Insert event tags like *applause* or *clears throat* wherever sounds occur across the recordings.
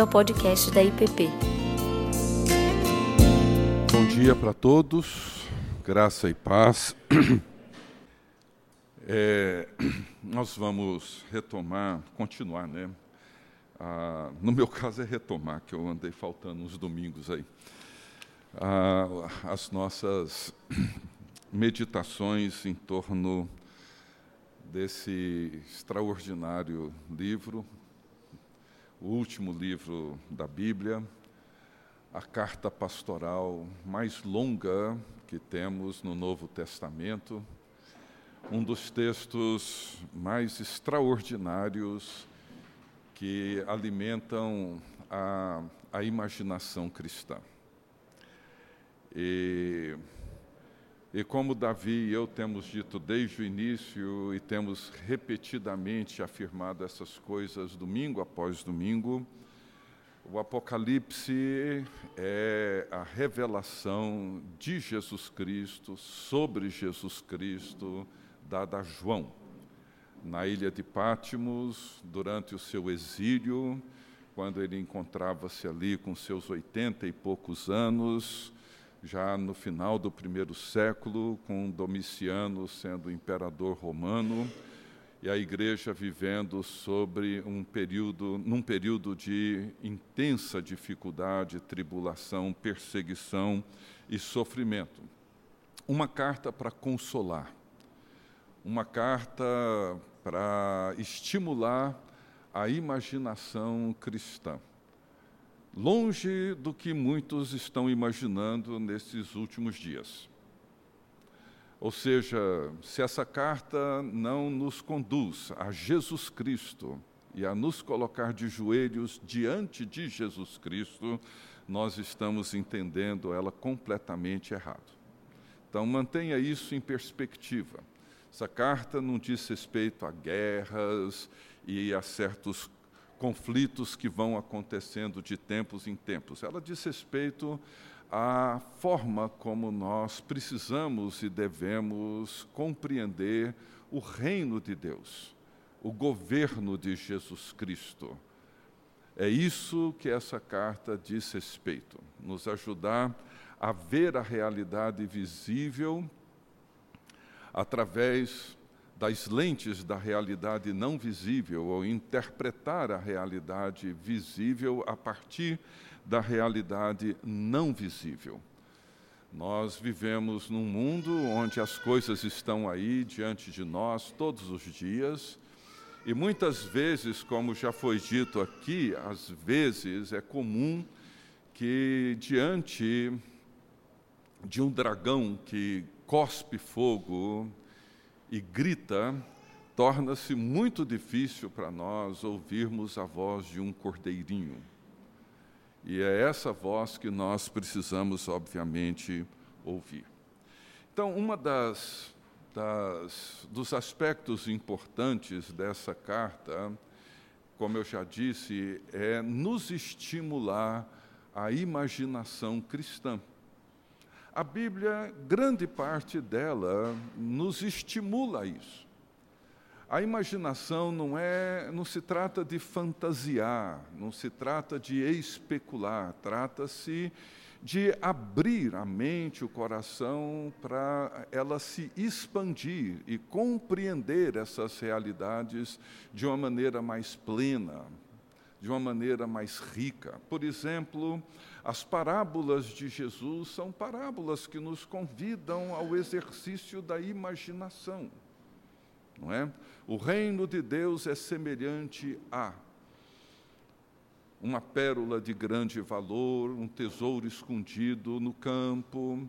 bem-vindo ao podcast da IPP. Bom dia para todos, graça e paz. *clears throat* É, nós vamos retomar, continuar, né? Ah, no meu *laughs* caso é retomar, que eu andei faltando uns domingos aí. Ah, as nossas *clears throat* meditações em torno desse extraordinário livro, o último livro da Bíblia, a carta pastoral mais longa que temos no Novo Testamento, um dos textos mais extraordinários que alimentam a, a imaginação cristã. E e como Davi e eu temos dito desde o início e temos repetidamente afirmado essas coisas domingo após domingo, o Apocalipse é a revelação de Jesus Cristo, sobre Jesus Cristo, dada a João. Na ilha de Pátimos, durante o seu exílio, quando ele encontrava-se ali com seus oitenta e poucos anos, já no final do primeiro século, com Domiciano sendo imperador romano e a igreja vivendo sobre um período, num período de intensa dificuldade, tribulação, perseguição e sofrimento. Uma carta para consolar, uma carta para estimular a imaginação cristã longe do que muitos estão imaginando nesses últimos dias. Ou seja, se essa carta não nos conduz a Jesus Cristo e a nos colocar de joelhos diante de Jesus Cristo, nós estamos entendendo ela completamente errado. Então, mantenha isso em perspectiva. Essa carta não diz respeito a guerras e a certos conflitos que vão acontecendo de tempos em tempos. Ela diz respeito à forma como nós precisamos e devemos compreender o reino de Deus, o governo de Jesus Cristo. É isso que essa carta diz respeito, nos ajudar a ver a realidade visível através das lentes da realidade não visível, ou interpretar a realidade visível a partir da realidade não visível. Nós vivemos num mundo onde as coisas estão aí diante de nós todos os dias, e muitas vezes, como já foi dito aqui, às vezes é comum que diante de um dragão que cospe fogo, e grita, torna-se muito difícil para nós ouvirmos a voz de um cordeirinho. E é essa voz que nós precisamos, obviamente, ouvir. Então, uma das, das dos aspectos importantes dessa carta, como eu já disse, é nos estimular a imaginação cristã. A Bíblia, grande parte dela, nos estimula a isso. A imaginação não é, não se trata de fantasiar, não se trata de especular, trata-se de abrir a mente, o coração, para ela se expandir e compreender essas realidades de uma maneira mais plena, de uma maneira mais rica. Por exemplo, as parábolas de Jesus são parábolas que nos convidam ao exercício da imaginação. Não é? O reino de Deus é semelhante a uma pérola de grande valor, um tesouro escondido no campo.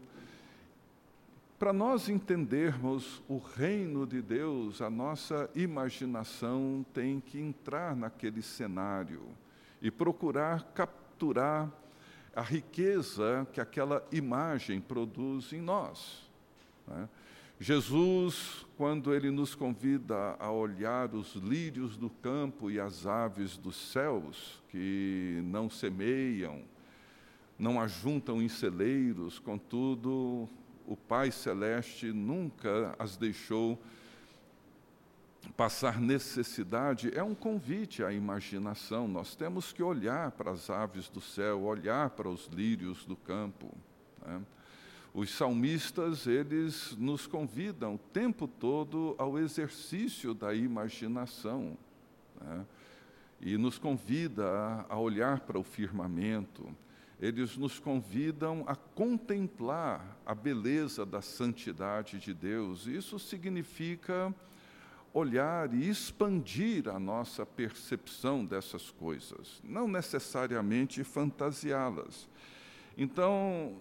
Para nós entendermos o reino de Deus, a nossa imaginação tem que entrar naquele cenário e procurar capturar a riqueza que aquela imagem produz em nós. Né? Jesus, quando ele nos convida a olhar os lírios do campo e as aves dos céus, que não semeiam, não ajuntam em celeiros, contudo, o Pai Celeste nunca as deixou passar necessidade é um convite à imaginação. Nós temos que olhar para as aves do céu, olhar para os lírios do campo. Né? Os salmistas, eles nos convidam o tempo todo ao exercício da imaginação. Né? E nos convida a, a olhar para o firmamento. Eles nos convidam a contemplar a beleza da santidade de Deus. Isso significa olhar e expandir a nossa percepção dessas coisas, não necessariamente fantasiá-las. Então,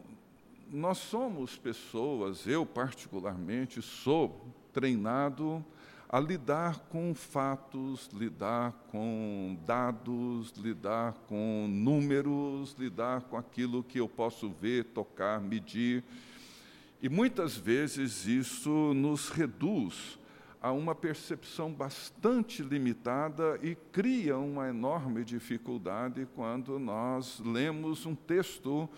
nós somos pessoas, eu particularmente sou treinado a lidar com fatos, lidar com dados, lidar com números, lidar com aquilo que eu posso ver, tocar, medir. E muitas vezes isso nos reduz a uma percepção bastante limitada e cria uma enorme dificuldade quando nós lemos um texto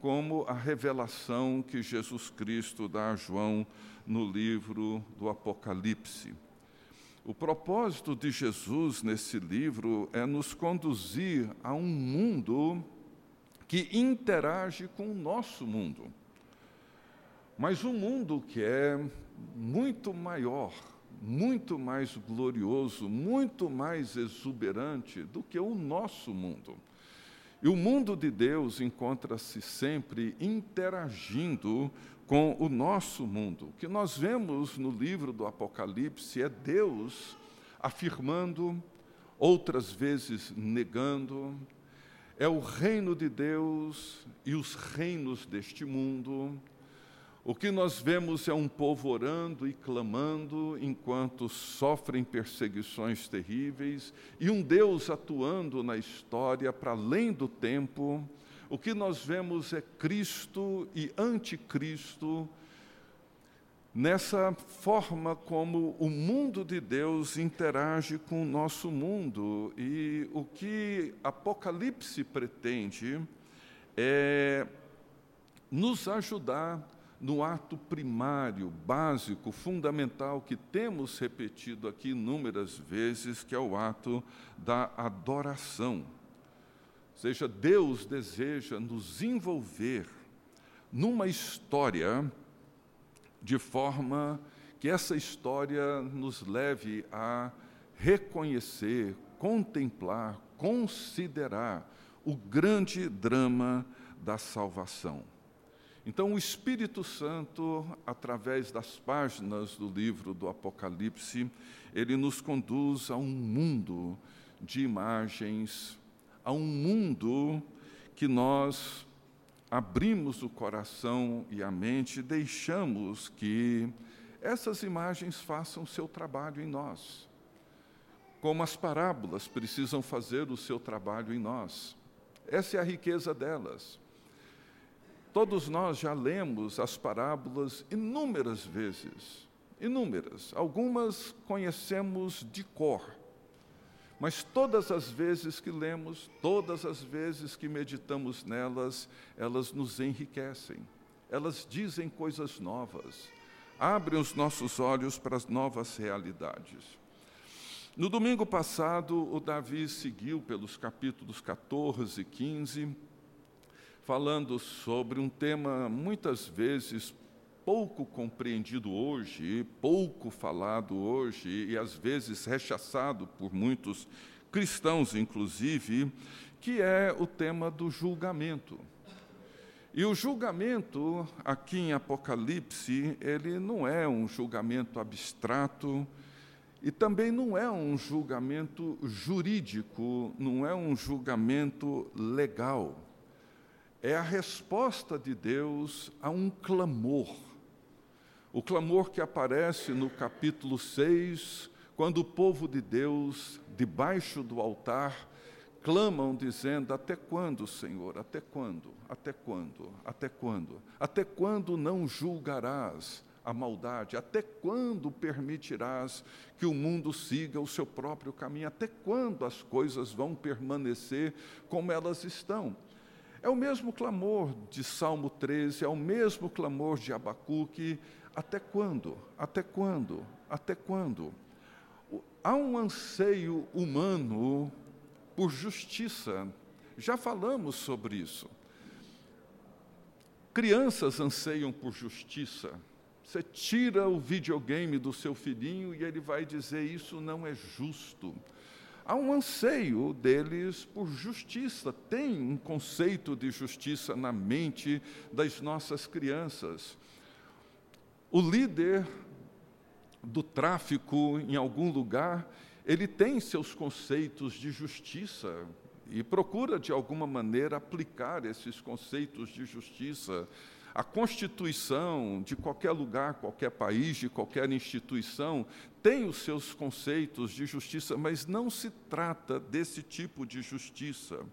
como a revelação que Jesus Cristo dá a João no livro do Apocalipse. O propósito de Jesus nesse livro é nos conduzir a um mundo que interage com o nosso mundo. Mas um mundo que é muito maior, muito mais glorioso, muito mais exuberante do que o nosso mundo. E o mundo de Deus encontra-se sempre interagindo com o nosso mundo. O que nós vemos no livro do Apocalipse é Deus afirmando, outras vezes negando, é o reino de Deus e os reinos deste mundo, o que nós vemos é um povo orando e clamando enquanto sofrem perseguições terríveis e um Deus atuando na história para além do tempo. O que nós vemos é Cristo e anticristo nessa forma como o mundo de Deus interage com o nosso mundo. E o que Apocalipse pretende é nos ajudar no ato primário, básico, fundamental, que temos repetido aqui inúmeras vezes, que é o ato da adoração. Ou seja, Deus deseja nos envolver numa história de forma que essa história nos leve a reconhecer, contemplar, considerar o grande drama da salvação. Então, o Espírito Santo, através das páginas do livro do Apocalipse, ele nos conduz a um mundo de imagens, a um mundo que nós abrimos o coração e a mente, deixamos que essas imagens façam seu trabalho em nós. Como as parábolas precisam fazer o seu trabalho em nós. Essa é a riqueza delas. Todos nós já lemos as parábolas inúmeras vezes, inúmeras. Algumas conhecemos de cor. Mas todas as vezes que lemos, todas as vezes que meditamos nelas, elas nos enriquecem. Elas dizem coisas novas, abrem os nossos olhos para as novas realidades. No domingo passado, o Davi seguiu pelos capítulos 14 e 15 falando sobre um tema muitas vezes pouco compreendido hoje, pouco falado hoje e às vezes rechaçado por muitos cristãos, inclusive, que é o tema do julgamento. E o julgamento, aqui em Apocalipse, ele não é um julgamento abstrato e também não é um julgamento jurídico, não é um julgamento legal é a resposta de Deus a um clamor. O clamor que aparece no capítulo 6, quando o povo de Deus, debaixo do altar, clamam dizendo: Até quando, Senhor? Até quando? Até quando? Até quando? Até quando não julgarás a maldade? Até quando permitirás que o mundo siga o seu próprio caminho? Até quando as coisas vão permanecer como elas estão? É o mesmo clamor de Salmo 13, é o mesmo clamor de Abacuque. Até quando? Até quando? Até quando? há um anseio humano por justiça. Já falamos sobre isso. Crianças anseiam por justiça. Você tira o videogame do seu filhinho e ele vai dizer: Isso não é justo. Há um anseio deles por justiça, tem um conceito de justiça na mente das nossas crianças. O líder do tráfico em algum lugar, ele tem seus conceitos de justiça e procura, de alguma maneira, aplicar esses conceitos de justiça. A Constituição de qualquer lugar, qualquer país, de qualquer instituição, tem os seus conceitos de justiça, mas não se trata desse tipo de justiça.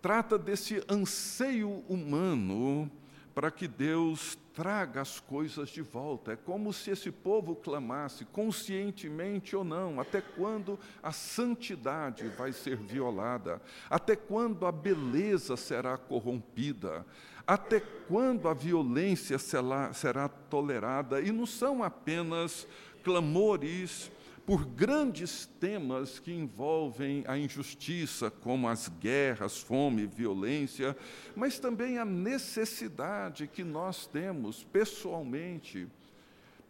Trata desse anseio humano para que Deus traga as coisas de volta. É como se esse povo clamasse, conscientemente ou não, até quando a santidade vai ser violada, até quando a beleza será corrompida, até quando a violência será, tolerada. E não são apenas clamores por grandes temas que envolvem a injustiça, como as guerras, fome, violência, mas também a necessidade que nós temos pessoalmente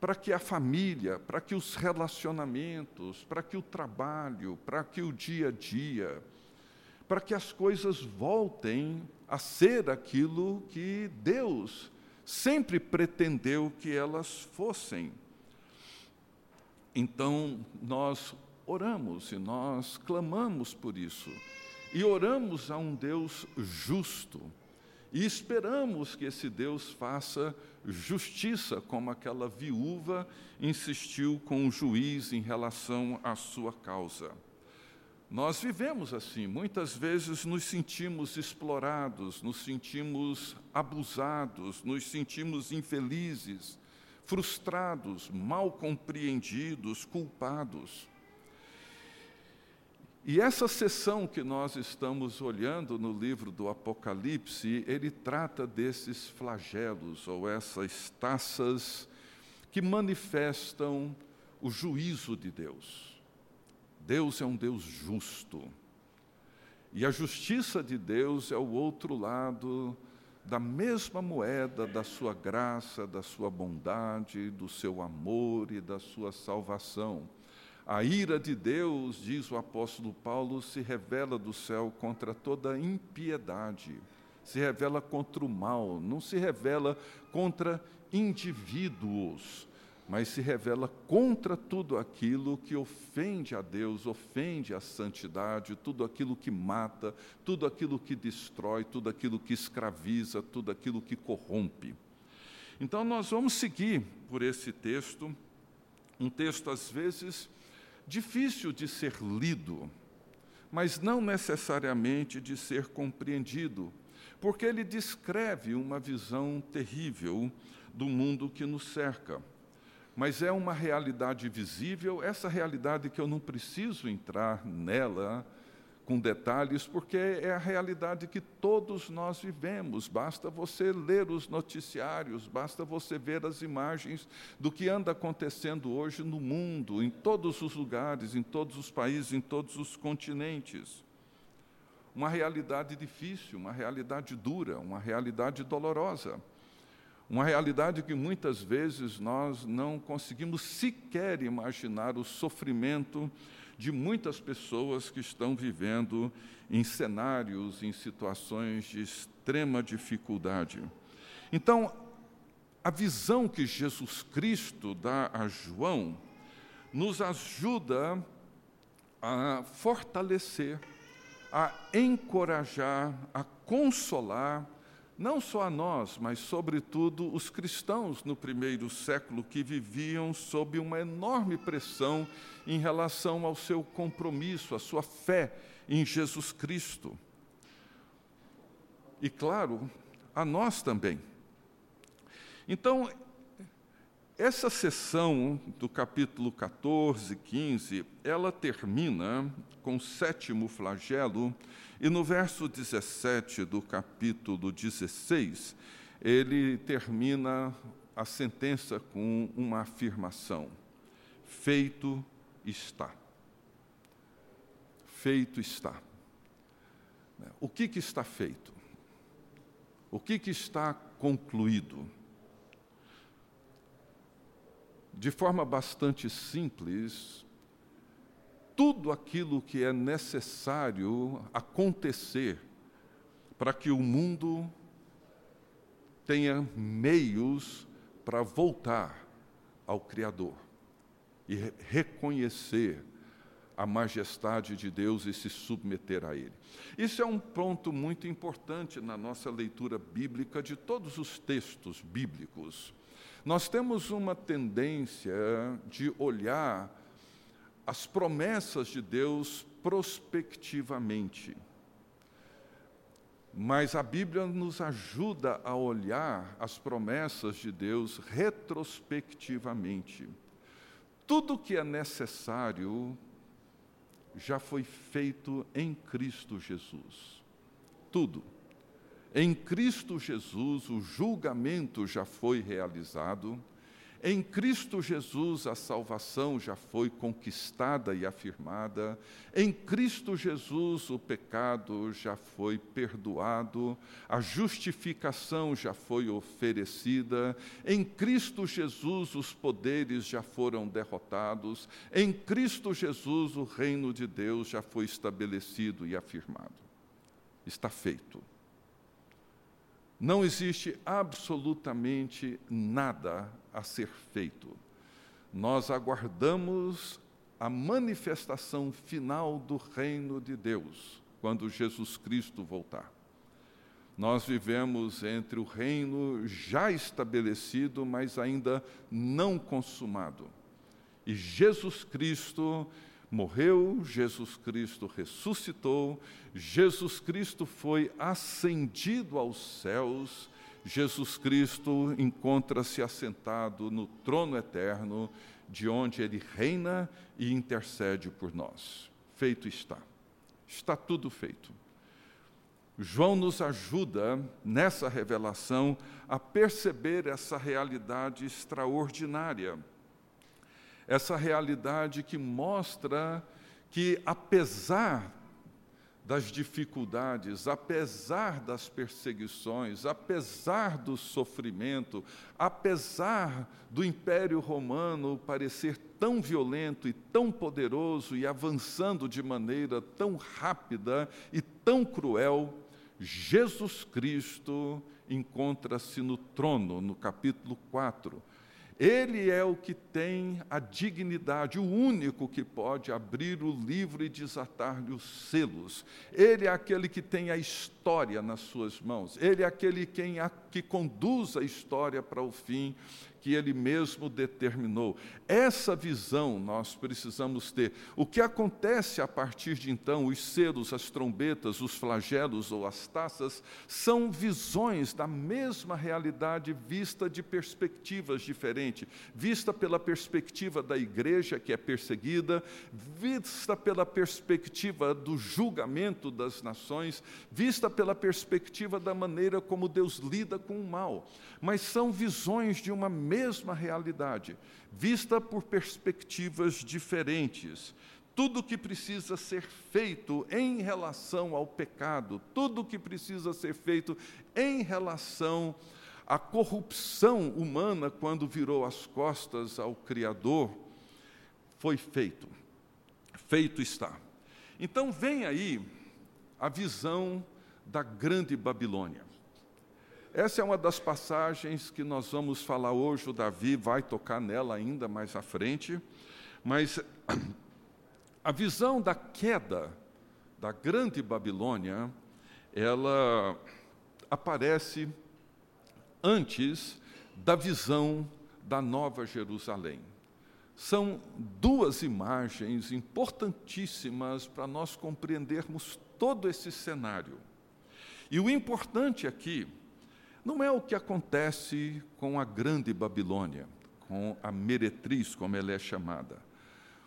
para que a família, para que os relacionamentos, para que o trabalho, para que o dia a dia, para que as coisas voltem a ser aquilo que Deus sempre pretendeu que elas fossem. Então, nós oramos e nós clamamos por isso. E oramos a um Deus justo. E esperamos que esse Deus faça justiça, como aquela viúva insistiu com o juiz em relação à sua causa. Nós vivemos assim, muitas vezes nos sentimos explorados, nos sentimos abusados, nos sentimos infelizes, frustrados, mal compreendidos, culpados. E essa sessão que nós estamos olhando no livro do Apocalipse, ele trata desses flagelos ou essas taças que manifestam o juízo de Deus. Deus é um Deus justo. E a justiça de Deus é o outro lado da mesma moeda da sua graça, da sua bondade, do seu amor e da sua salvação. A ira de Deus, diz o apóstolo Paulo, se revela do céu contra toda impiedade, se revela contra o mal, não se revela contra indivíduos, mas se revela contra tudo aquilo que ofende a Deus, ofende a santidade, tudo aquilo que mata, tudo aquilo que destrói, tudo aquilo que escraviza, tudo aquilo que corrompe. Então, nós vamos seguir por esse texto, um texto às vezes difícil de ser lido, mas não necessariamente de ser compreendido, porque ele descreve uma visão terrível do mundo que nos cerca mas é uma realidade visível, essa realidade que eu não preciso entrar nela com detalhes, porque é a realidade que todos nós vivemos. Basta você ler os noticiários, basta você ver as imagens do que anda acontecendo hoje no mundo, em todos os lugares, em todos os países, em todos os continentes. Uma realidade difícil, uma realidade dura, uma realidade dolorosa. Uma realidade que muitas vezes nós não conseguimos sequer imaginar o sofrimento de muitas pessoas que estão vivendo em cenários, em situações de extrema dificuldade. Então, a visão que Jesus Cristo dá a João nos ajuda a fortalecer, a encorajar, a consolar não só a nós, mas, sobretudo, os cristãos no primeiro século que viviam sob uma enorme pressão em relação ao seu compromisso, à sua fé em Jesus Cristo. E, claro, a nós também. Então, essa sessão do capítulo 14, 15, ela termina com o sétimo flagelo e no verso 17 do capítulo 16, ele termina a sentença com uma afirmação: Feito está. Feito está. O que, que está feito? O que, que está concluído? De forma bastante simples, tudo aquilo que é necessário acontecer para que o mundo tenha meios para voltar ao Criador e reconhecer a majestade de Deus e se submeter a Ele. Isso é um ponto muito importante na nossa leitura bíblica de todos os textos bíblicos. Nós temos uma tendência de olhar as promessas de Deus prospectivamente. Mas a Bíblia nos ajuda a olhar as promessas de Deus retrospectivamente. Tudo que é necessário já foi feito em Cristo Jesus. Tudo. Em Cristo Jesus o julgamento já foi realizado em Cristo Jesus a salvação já foi conquistada e afirmada. Em Cristo Jesus o pecado já foi perdoado, a justificação já foi oferecida. Em Cristo Jesus os poderes já foram derrotados. Em Cristo Jesus o reino de Deus já foi estabelecido e afirmado. Está feito. Não existe absolutamente nada a ser feito. Nós aguardamos a manifestação final do reino de Deus, quando Jesus Cristo voltar. Nós vivemos entre o reino já estabelecido, mas ainda não consumado. E Jesus Cristo morreu, Jesus Cristo ressuscitou, Jesus Cristo foi ascendido aos céus, Jesus Cristo encontra-se assentado no trono eterno, de onde ele reina e intercede por nós. Feito está. Está tudo feito. João nos ajuda nessa revelação a perceber essa realidade extraordinária essa realidade que mostra que, apesar das dificuldades, apesar das perseguições, apesar do sofrimento, apesar do Império Romano parecer tão violento e tão poderoso e avançando de maneira tão rápida e tão cruel, Jesus Cristo encontra-se no trono, no capítulo 4 ele é o que tem a dignidade, o único que pode abrir o livro e desatar-lhe os selos. Ele é aquele que tem a história nas suas mãos. Ele é aquele quem a, que conduz a história para o fim que ele mesmo determinou. Essa visão nós precisamos ter. O que acontece a partir de então, os selos, as trombetas, os flagelos ou as taças, são visões da mesma realidade vista de perspectivas diferentes, vista pela perspectiva da igreja que é perseguida, vista pela perspectiva do julgamento das nações, vista pela perspectiva da maneira como Deus lida com o mal. Mas são visões de uma mesma realidade, vista por perspectivas diferentes. Tudo que precisa ser feito em relação ao pecado, tudo que precisa ser feito em relação à corrupção humana quando virou as costas ao Criador, foi feito. Feito está. Então vem aí a visão da grande Babilônia. Essa é uma das passagens que nós vamos falar hoje, o Davi vai tocar nela ainda mais à frente, mas *clears throat* a visão da queda da grande Babilônia, ela aparece antes da visão da Nova Jerusalém. São duas imagens importantíssimas para nós compreendermos todo esse cenário. E o importante aqui não é o que acontece com a grande Babilônia, com a meretriz, como ela é chamada.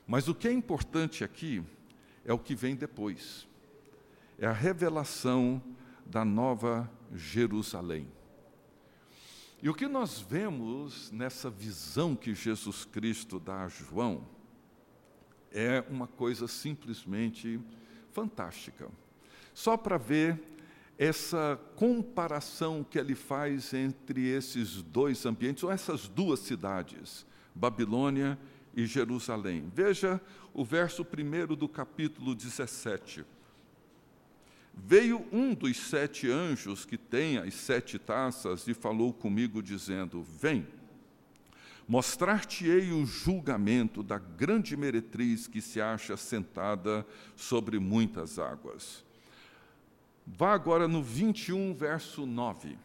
Mas o que é importante aqui é o que vem depois. É a revelação da nova Jerusalém. E o que nós vemos nessa visão que Jesus Cristo dá a João é uma coisa simplesmente fantástica. Só para ver essa comparação que ele faz entre esses dois ambientes, ou essas duas cidades, Babilônia e Jerusalém. Veja o verso 1 do capítulo 17. Veio um dos sete anjos que tem as sete taças e falou comigo, dizendo: Vem, mostrar-te-ei o julgamento da grande meretriz que se acha sentada sobre muitas águas. Vá agora no 21, verso 9.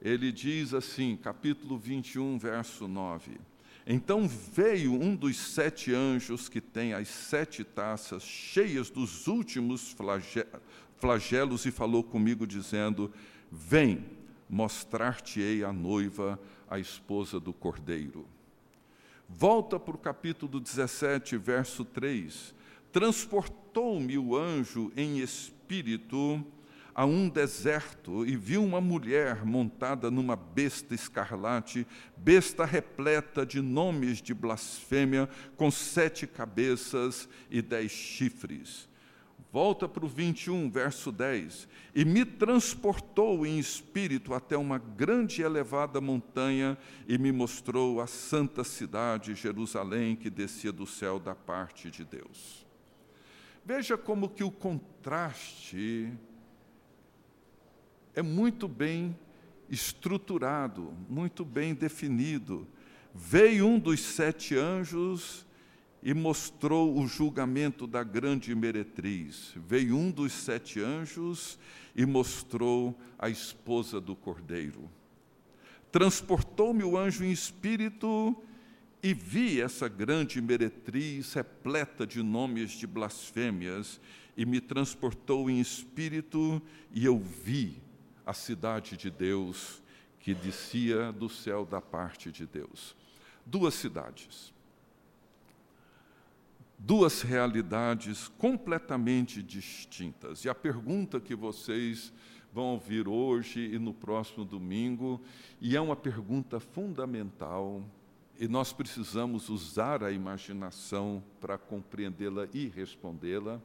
Ele diz assim, capítulo 21, verso 9: Então veio um dos sete anjos que tem as sete taças cheias dos últimos flagelos e falou comigo, dizendo: Vem, mostrar-te-ei a noiva, a esposa do cordeiro. Volta para o capítulo 17, verso 3. Transportou-me o anjo em espírito a um deserto e viu uma mulher montada numa besta escarlate, besta repleta de nomes de blasfêmia, com sete cabeças e dez chifres. Volta para o 21, verso 10. E me transportou em espírito até uma grande e elevada montanha e me mostrou a santa cidade, Jerusalém, que descia do céu da parte de Deus. Veja como que o contraste é muito bem estruturado, muito bem definido. Veio um dos sete anjos e mostrou o julgamento da grande meretriz. Veio um dos sete anjos e mostrou a esposa do cordeiro. Transportou-me o anjo em espírito e vi essa grande meretriz repleta de nomes de blasfêmias, e me transportou em espírito, e eu vi a cidade de Deus que descia do céu da parte de Deus. Duas cidades duas realidades completamente distintas. E a pergunta que vocês vão ouvir hoje e no próximo domingo, e é uma pergunta fundamental, e nós precisamos usar a imaginação para compreendê-la e respondê-la.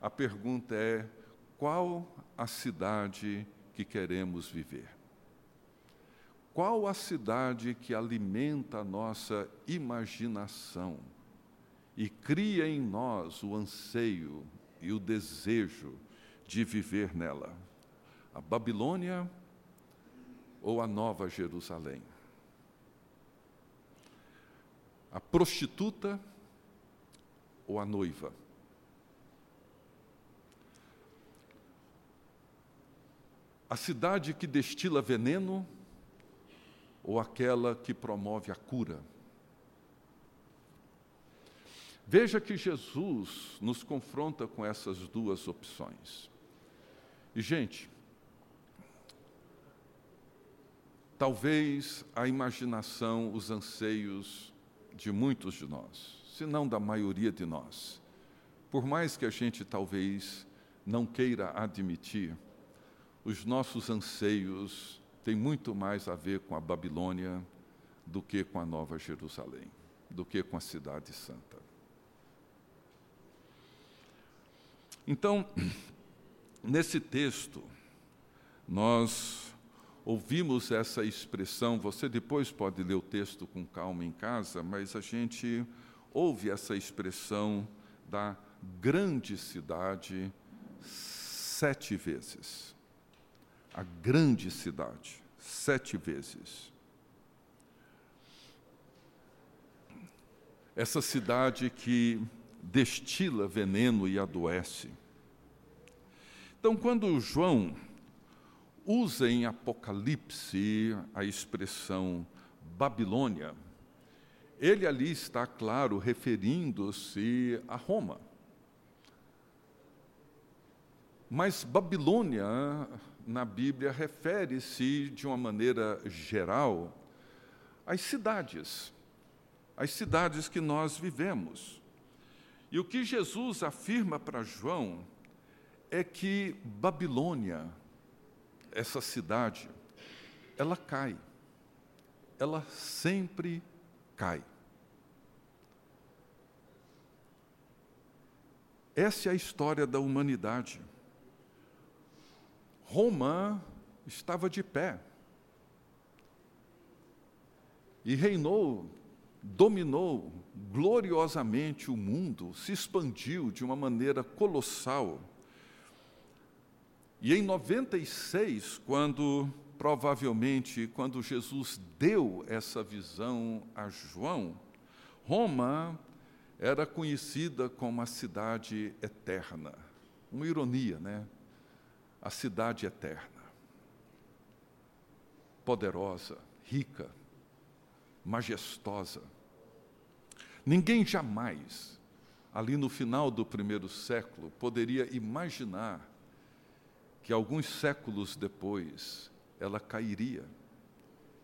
A pergunta é: qual a cidade que queremos viver? Qual a cidade que alimenta a nossa imaginação? e cria em nós o anseio e o desejo de viver nela. A Babilônia ou a Nova Jerusalém? A prostituta ou a noiva? A cidade que destila veneno ou aquela que promove a cura? Veja que Jesus nos confronta com essas duas opções. E, gente, talvez a imaginação, os anseios de muitos de nós, se não da maioria de nós, por mais que a gente talvez não queira admitir, os nossos anseios têm muito mais a ver com a Babilônia do que com a Nova Jerusalém, do que com a Cidade Santa. Então, *clears throat* nesse texto, nós ouvimos essa expressão, você depois pode ler o texto com calma em casa, mas a gente ouve essa expressão da grande cidade sete vezes. A grande cidade, sete vezes. Essa cidade que destila veneno e adoece. Então, quando João usa em Apocalipse a expressão Babilônia, ele ali está, claro, referindo-se a Roma. Mas Babilônia, na Bíblia, refere-se de uma maneira geral às cidades, às cidades que nós vivemos. E o que Jesus afirma para João é que Babilônia, essa cidade, ela cai. Ela sempre cai. Essa é a história da humanidade. Roma estava de pé e reinou, dominou gloriosamente o mundo, se expandiu de uma maneira colossal. E em 96, quando provavelmente quando Jesus deu essa visão a João, Roma era conhecida como a cidade eterna. Uma ironia, né? A cidade eterna. Poderosa, rica, majestosa. Ninguém jamais, ali no final do primeiro século, poderia imaginar que alguns séculos depois ela cairia.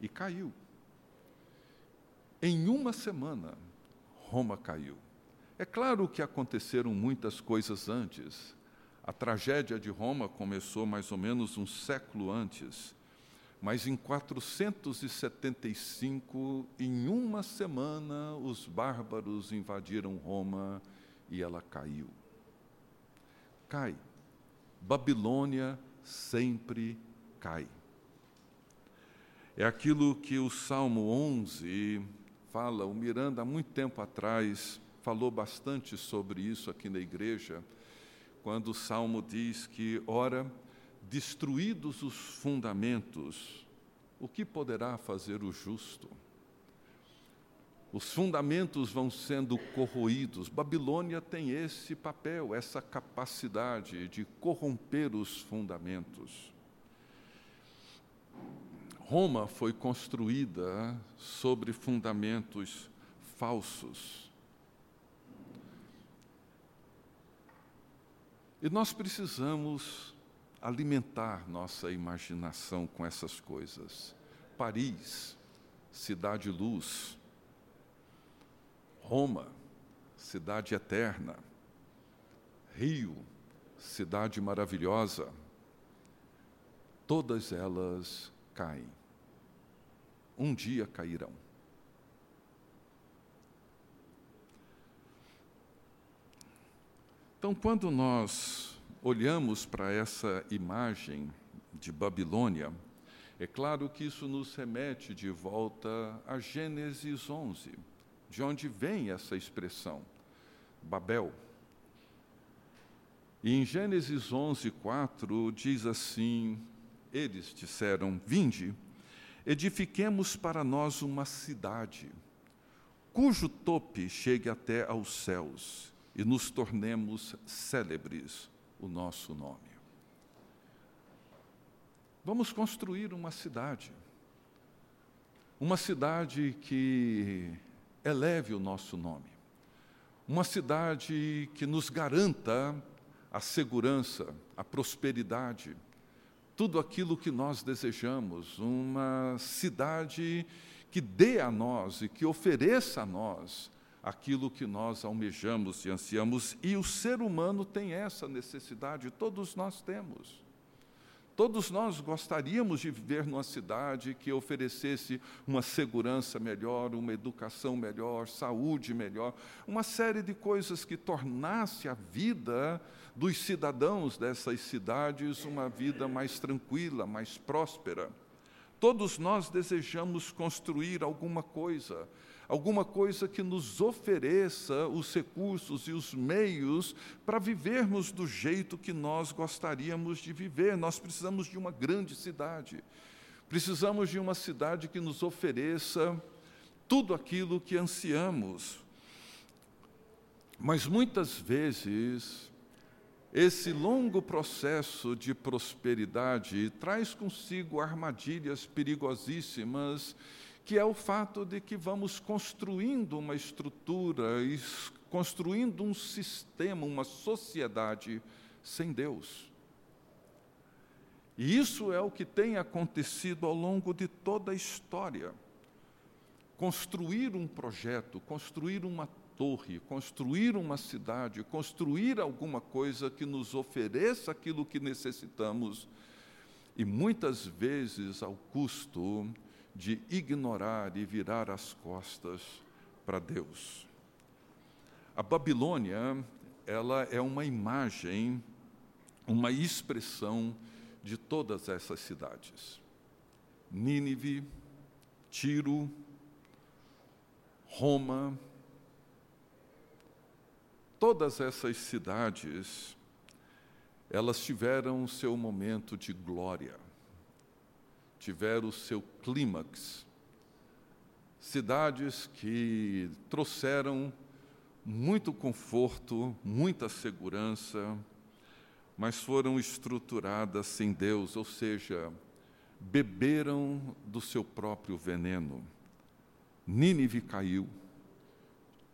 E caiu. Em uma semana, Roma caiu. É claro que aconteceram muitas coisas antes. A tragédia de Roma começou mais ou menos um século antes. Mas em 475, em uma semana, os bárbaros invadiram Roma e ela caiu. Cai. Babilônia sempre cai. É aquilo que o Salmo 11 fala, o Miranda, há muito tempo atrás, falou bastante sobre isso aqui na igreja, quando o Salmo diz que, ora, destruídos os fundamentos, o que poderá fazer o justo? Os fundamentos vão sendo corroídos. Babilônia tem esse papel, essa capacidade de corromper os fundamentos. Roma foi construída sobre fundamentos falsos. E nós precisamos alimentar nossa imaginação com essas coisas. Paris, cidade luz. Roma, cidade eterna. Rio, cidade maravilhosa. Todas elas caem um dia cairão. Então, quando nós olhamos para essa imagem de Babilônia, é claro que isso nos remete de volta a Gênesis 11, de onde vem essa expressão, Babel. E em Gênesis 11, 4, diz assim: Eles disseram: Vinde edifiquemos para nós uma cidade, cujo tope chegue até aos céus, e nos tornemos célebres o nosso nome. Vamos construir uma cidade, uma cidade que eleve o nosso nome, uma cidade que nos garanta a segurança, a prosperidade, tudo aquilo que nós desejamos, uma cidade que dê a nós e que ofereça a nós aquilo que nós almejamos e ansiamos, e o ser humano tem essa necessidade, todos nós temos. Todos nós gostaríamos de viver numa cidade que oferecesse uma segurança melhor, uma educação melhor, saúde melhor, uma série de coisas que tornasse a vida dos cidadãos dessas cidades uma vida mais tranquila, mais próspera. Todos nós desejamos construir alguma coisa, alguma coisa que nos ofereça os recursos e os meios para vivermos do jeito que nós gostaríamos de viver. Nós precisamos de uma grande cidade. Precisamos de uma cidade que nos ofereça tudo aquilo que ansiamos. Mas muitas vezes, esse longo processo de prosperidade traz consigo armadilhas perigosíssimas que é o fato de que vamos construindo uma estrutura, construindo um sistema, uma sociedade sem Deus. E isso é o que tem acontecido ao longo de toda a história. Construir um projeto, construir uma torre, construir uma cidade, construir alguma coisa que nos ofereça aquilo que necessitamos, e muitas vezes ao custo de ignorar e virar as costas para Deus. A Babilônia ela é uma imagem, uma expressão de todas essas cidades. Nínive, Tiro, Roma, todas essas cidades, elas tiveram seu momento de glória, tiveram o seu clímax. Cidades que trouxeram muito conforto, muita segurança, mas foram estruturadas sem Deus, ou seja, beberam do seu próprio veneno. Nínive caiu,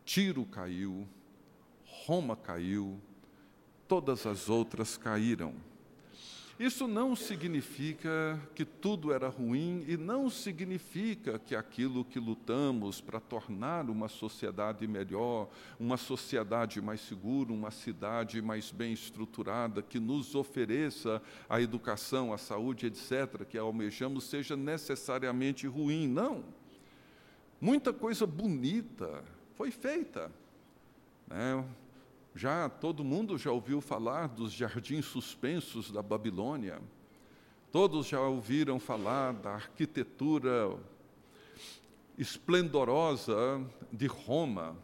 Tiro caiu, Roma caiu, todas as outras caíram. Isso não significa que tudo era ruim e não significa que aquilo que lutamos para tornar uma sociedade melhor, uma sociedade mais segura, uma cidade mais bem estruturada, que nos ofereça a educação, a saúde, etc., que almejamos, seja necessariamente ruim. Não. Muita coisa bonita foi feita. Né? Já todo mundo já ouviu falar dos jardins suspensos da Babilônia. Todos já ouviram falar da arquitetura esplendorosa de Roma.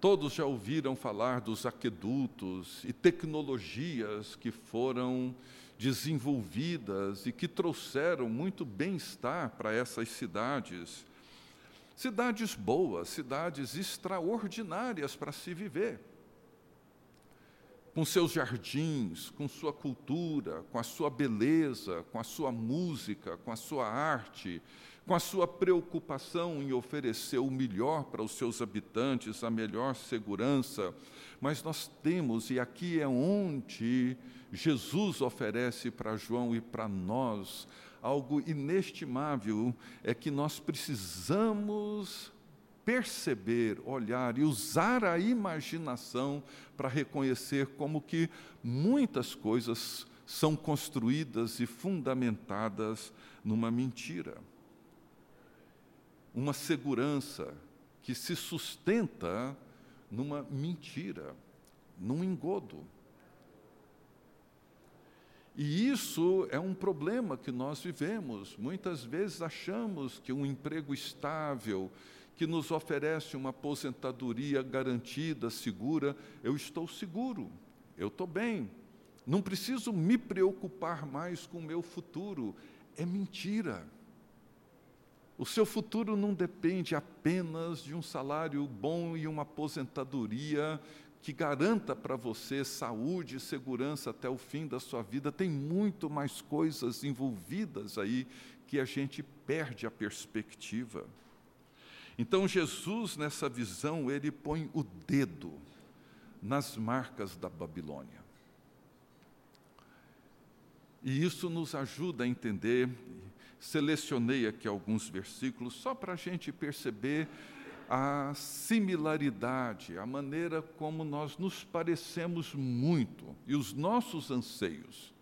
Todos já ouviram falar dos aquedutos e tecnologias que foram desenvolvidas e que trouxeram muito bem-estar para essas cidades. Cidades boas, cidades extraordinárias para se viver. Com seus jardins, com sua cultura, com a sua beleza, com a sua música, com a sua arte, com a sua preocupação em oferecer o melhor para os seus habitantes, a melhor segurança. Mas nós temos, e aqui é onde Jesus oferece para João e para nós, algo inestimável é que nós precisamos perceber, olhar e usar a imaginação para reconhecer como que muitas coisas são construídas e fundamentadas numa mentira. Uma segurança que se sustenta numa mentira, num engodo. E isso é um problema que nós vivemos. Muitas vezes achamos que um emprego estável, que nos oferece uma aposentadoria garantida, segura, eu estou seguro, eu estou bem, não preciso me preocupar mais com o meu futuro. É mentira. O seu futuro não depende apenas de um salário bom e uma aposentadoria que garanta para você saúde e segurança até o fim da sua vida. Tem muito mais coisas envolvidas aí que a gente perde a perspectiva. Então, Jesus, nessa visão, ele põe o dedo nas marcas da Babilônia. E isso nos ajuda a entender. Selecionei aqui alguns versículos só para a gente perceber a similaridade, a maneira como nós nos parecemos muito e os nossos anseios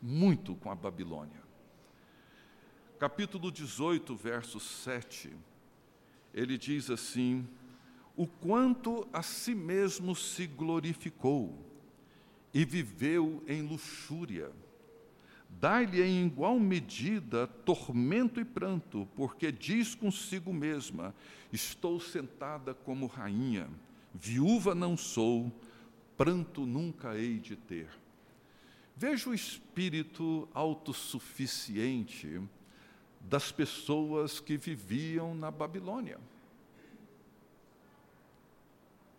muito com a Babilônia. Capítulo 18, verso 7, ele diz assim: O quanto a si mesmo se glorificou e viveu em luxúria Dai-lhe em igual medida tormento e pranto, porque diz consigo mesma: Estou sentada como rainha, viúva não sou, pranto nunca hei de ter. Veja o espírito autossuficiente das pessoas que viviam na Babilônia.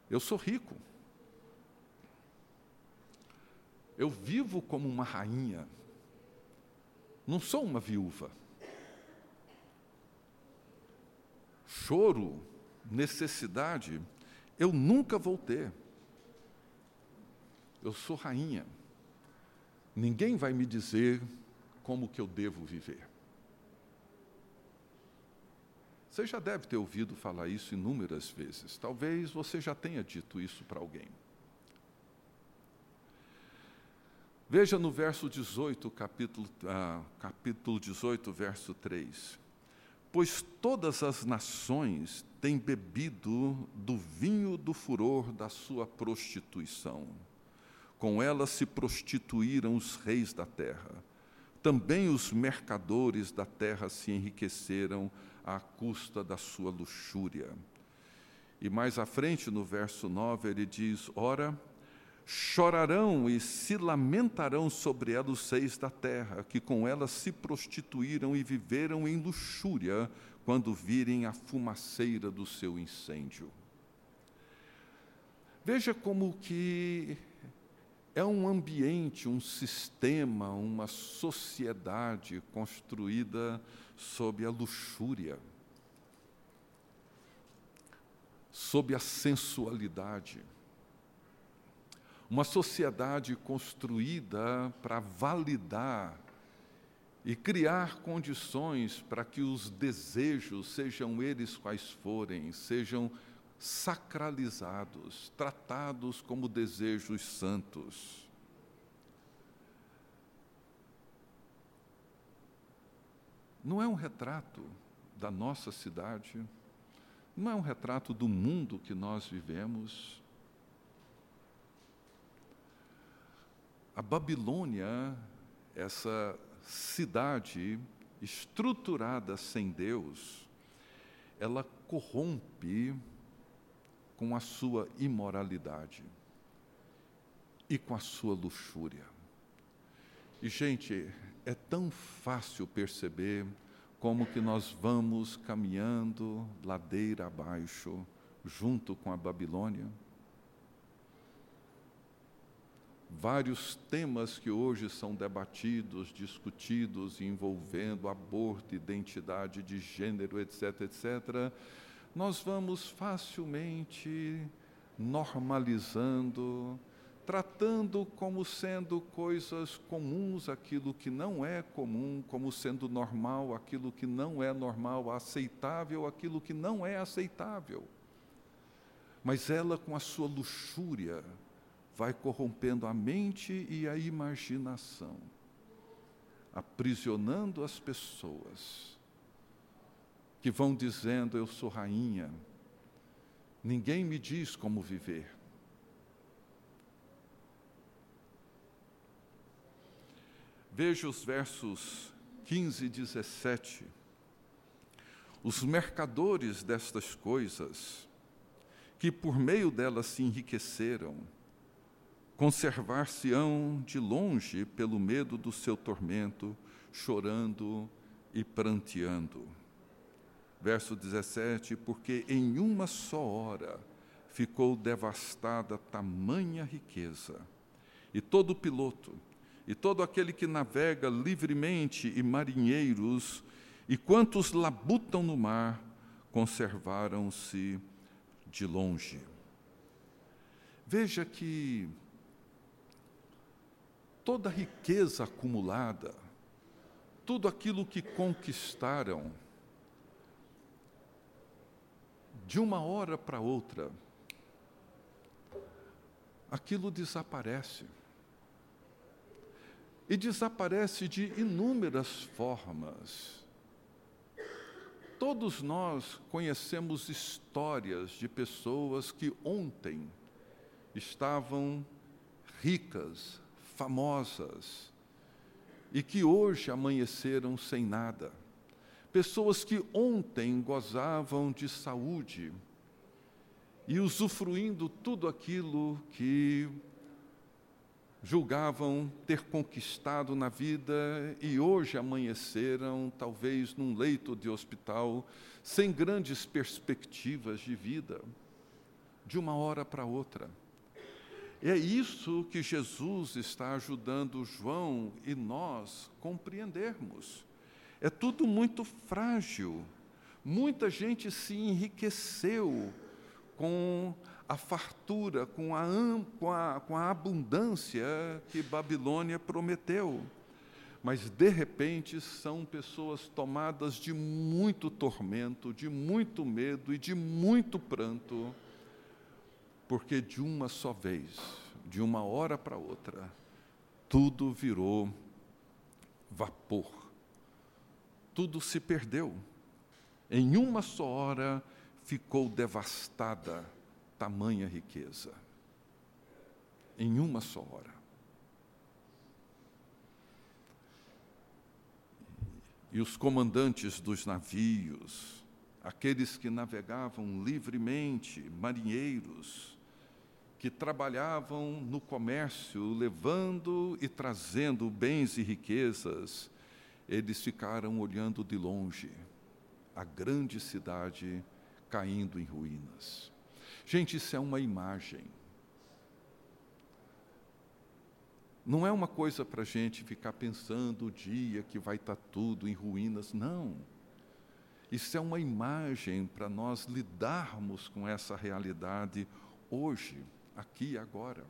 Eu sou rico. Eu vivo como uma rainha não sou uma viúva. Choro, necessidade, eu nunca vou ter. Eu sou rainha. Ninguém vai me dizer como que eu devo viver. Você já deve ter ouvido falar isso inúmeras vezes. Talvez você já tenha dito isso para alguém. Veja no verso 18, capítulo, ah, capítulo 18, verso 3. Pois todas as nações têm bebido do vinho do furor da sua prostituição. Com ela se prostituíram os reis da terra. Também os mercadores da terra se enriqueceram à custa da sua luxúria. E mais à frente, no verso 9, ele diz: Ora, chorarão e se lamentarão sobre ela os seis da terra, que com ela se prostituíram e viveram em luxúria, quando virem a fumaceira do seu incêndio. Veja como que é um ambiente, um sistema, uma sociedade construída sob a luxúria, sob a sensualidade. Uma sociedade construída para validar e criar condições para que os desejos, sejam eles quais forem, sejam sacralizados, tratados como desejos santos. Não é um retrato da nossa cidade, não é um retrato do mundo que nós vivemos. A Babilônia, essa cidade estruturada sem Deus, ela corrompe com a sua imoralidade e com a sua luxúria. E, gente, é tão fácil perceber como que nós vamos caminhando ladeira abaixo, junto com a Babilônia. Vários temas que hoje são debatidos, discutidos, envolvendo aborto, identidade de gênero, etc., etc., nós vamos facilmente normalizando, tratando como sendo coisas comuns aquilo que não é comum, como sendo normal aquilo que não é normal, aceitável aquilo que não é aceitável. Mas ela, com a sua luxúria, vai corrompendo a mente e a imaginação, aprisionando as pessoas que vão dizendo: Eu sou rainha, ninguém me diz como viver. Veja os versos 15 e 17. Os mercadores destas coisas, que por meio delas se enriqueceram, conservar-se-ão de longe pelo medo do seu tormento, chorando e pranteando. Verso 17: Porque em uma só hora ficou devastada tamanha riqueza, e todo piloto, e todo aquele que navega livremente, e marinheiros, e quantos labutam no mar, conservaram-se de longe. Veja que toda a riqueza acumulada, tudo aquilo que conquistaram, de uma hora para outra, aquilo desaparece. E desaparece de inúmeras formas. Todos nós conhecemos histórias de pessoas que ontem estavam ricas, famosas, e que hoje amanheceram sem nada pessoas que ontem gozavam de saúde e usufruindo tudo aquilo que julgavam ter conquistado na vida e hoje amanheceram, talvez num leito de hospital, sem grandes perspectivas de vida, de uma hora para outra. É isso que Jesus está ajudando João e nós compreendermos. É tudo muito frágil. Muita gente se enriqueceu com a fartura, com a, com a, com a abundância que Babilônia prometeu. Mas, de repente, são pessoas tomadas de muito tormento, de muito medo e de muito pranto, porque de uma só vez, de uma hora para outra, tudo virou vapor tudo se perdeu. Em uma só hora ficou devastada tamanha riqueza. Em uma só hora. E os comandantes dos navios, aqueles que navegavam livremente, marinheiros, que trabalhavam no comércio, levando e trazendo bens e riquezas, eles ficaram olhando de longe a grande cidade caindo em ruínas. Gente, isso é uma imagem. Não é uma coisa para a gente ficar pensando o dia que vai estar tá tudo em ruínas, não. Isso é uma imagem para nós lidarmos com essa realidade hoje, aqui e agora.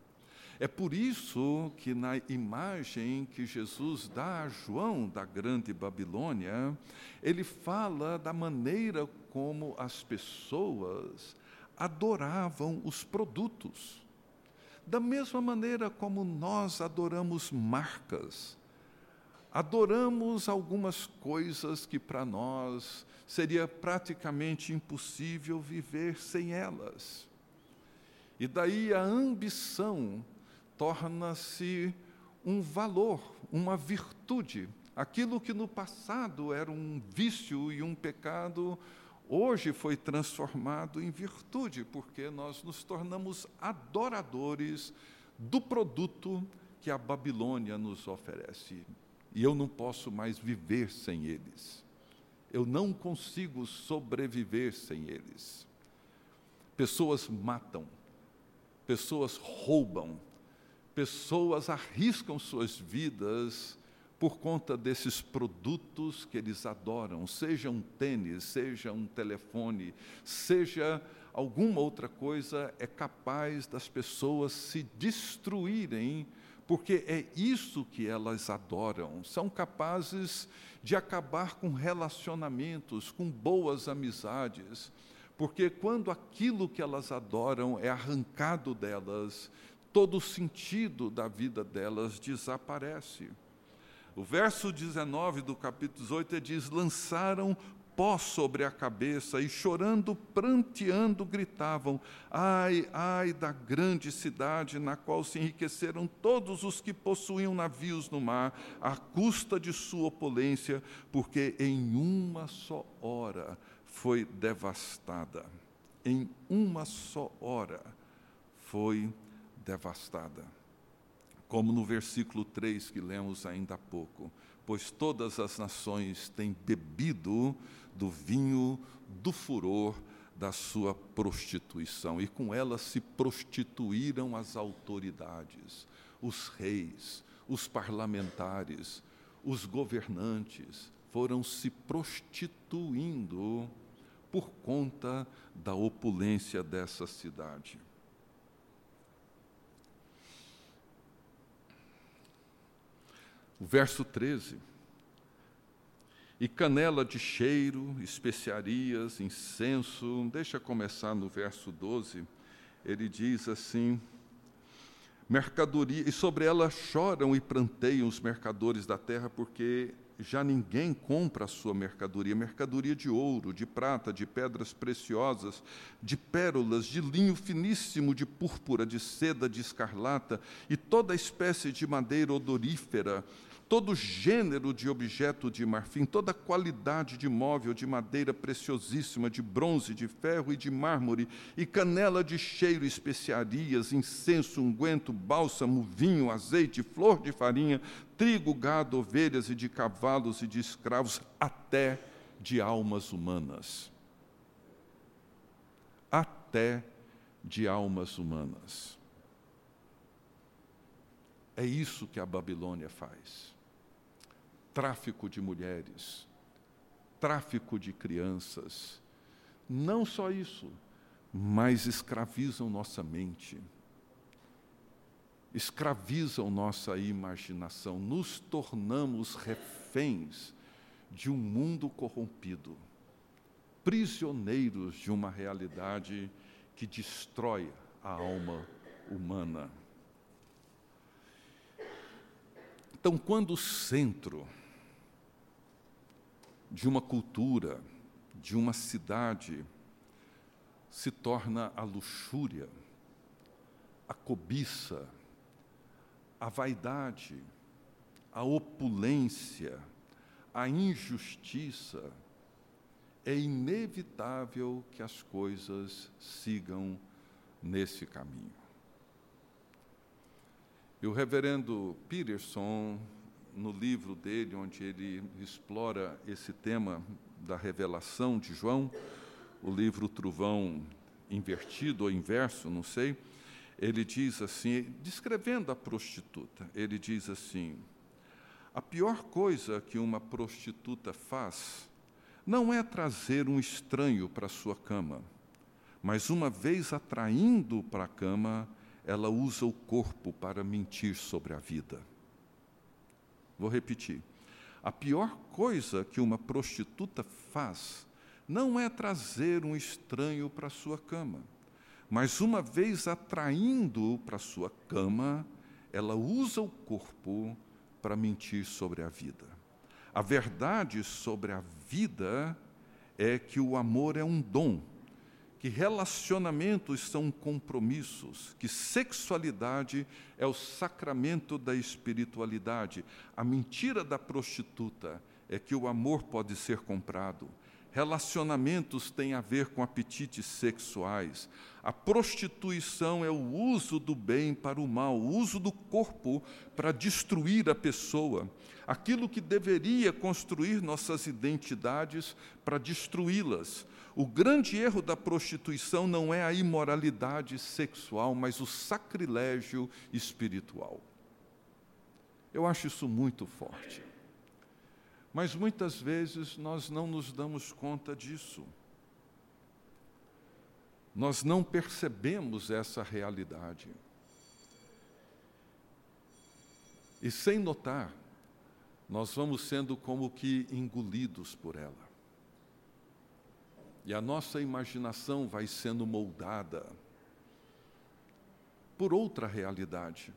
É por isso que na imagem que Jesus dá a João da grande Babilônia, ele fala da maneira como as pessoas adoravam os produtos. Da mesma maneira como nós adoramos marcas, adoramos algumas coisas que para nós seria praticamente impossível viver sem elas. E daí a ambição torna-se um valor, uma virtude. Aquilo que no passado era um vício e um pecado, hoje foi transformado em virtude, porque nós nos tornamos adoradores do produto que a Babilônia nos oferece. E eu não posso mais viver sem eles. Eu não consigo sobreviver sem eles. Pessoas matam, pessoas roubam, pessoas arriscam suas vidas por conta desses produtos que eles adoram, seja um tênis, seja um telefone, seja alguma outra coisa, é capaz das pessoas se destruírem, porque é isso que elas adoram. São capazes de acabar com relacionamentos, com boas amizades, porque quando aquilo que elas adoram é arrancado delas, todo o sentido da vida delas desaparece. O verso 19 do capítulo 18 diz: Lançaram pó sobre a cabeça e chorando, pranteando, gritavam: Ai, ai da grande cidade na qual se enriqueceram todos os que possuíam navios no mar, à custa de sua opulência, porque em uma só hora foi devastada. Em uma só hora foi devastada como no versículo 3 que lemos ainda há pouco. Pois todas as nações têm bebido do vinho do furor da sua prostituição, e com ela se prostituíram as autoridades, os reis, os parlamentares, os governantes, foram se prostituindo por conta da opulência dessa cidade. O verso 13. E canela de cheiro, especiarias, incenso. Deixa começar no verso 12. Ele diz assim: mercadoria, e sobre ela choram e pranteiam os mercadores da terra, porque já ninguém compra a sua mercadoria, mercadoria de ouro, de prata, de pedras preciosas, de pérolas, de linho finíssimo, de púrpura, de seda, de escarlata e toda espécie de madeira odorífera, todo gênero de objeto de marfim, toda qualidade de móvel de madeira preciosíssima, de bronze, de ferro e de mármore, e canela de cheiro, especiarias, incenso, unguento, bálsamo, vinho, azeite, flor de farinha, trigo, gado, ovelhas e de cavalos e de escravos, até de almas humanas. Até de almas humanas. É isso que a Babilônia faz tráfico de mulheres, tráfico de crianças. Não só isso, mas escravizam nossa mente, escravizam nossa imaginação, nos tornamos reféns de um mundo corrompido, prisioneiros de uma realidade que destrói a alma humana. Então, quando o centro de uma cultura, de uma cidade se torna a luxúria, a cobiça, a vaidade, a opulência, a injustiça, é inevitável que as coisas sigam nesse caminho. E o reverendo Peterson, no livro dele, onde ele explora esse tema da revelação de João, o livro Trovão Invertido ou Inverso, não sei, ele diz assim, descrevendo a prostituta, ele diz assim: a pior coisa que uma prostituta faz não é trazer um estranho para sua cama, mas uma vez atraindo para a cama, ela usa o corpo para mentir sobre a vida. Vou repetir. A pior coisa que uma prostituta faz não é trazer um estranho para sua cama, mas uma vez atraindo para sua cama, ela usa o corpo para mentir sobre a vida. A verdade sobre a vida é que o amor é um dom que relacionamentos são compromissos, que sexualidade é o sacramento da espiritualidade. A mentira da prostituta é que o amor pode ser comprado. Relacionamentos têm a ver com apetites sexuais. A prostituição é o uso do bem para o mal, o uso do corpo para destruir a pessoa. Aquilo que deveria construir nossas identidades para destruí-las. O grande erro da prostituição não é a imoralidade sexual, mas o sacrilégio espiritual. Eu acho isso muito forte. Mas muitas vezes nós não nos damos conta disso. Nós não percebemos essa realidade. E sem notar, nós vamos sendo como que engolidos por ela. E a nossa imaginação vai sendo moldada por outra realidade,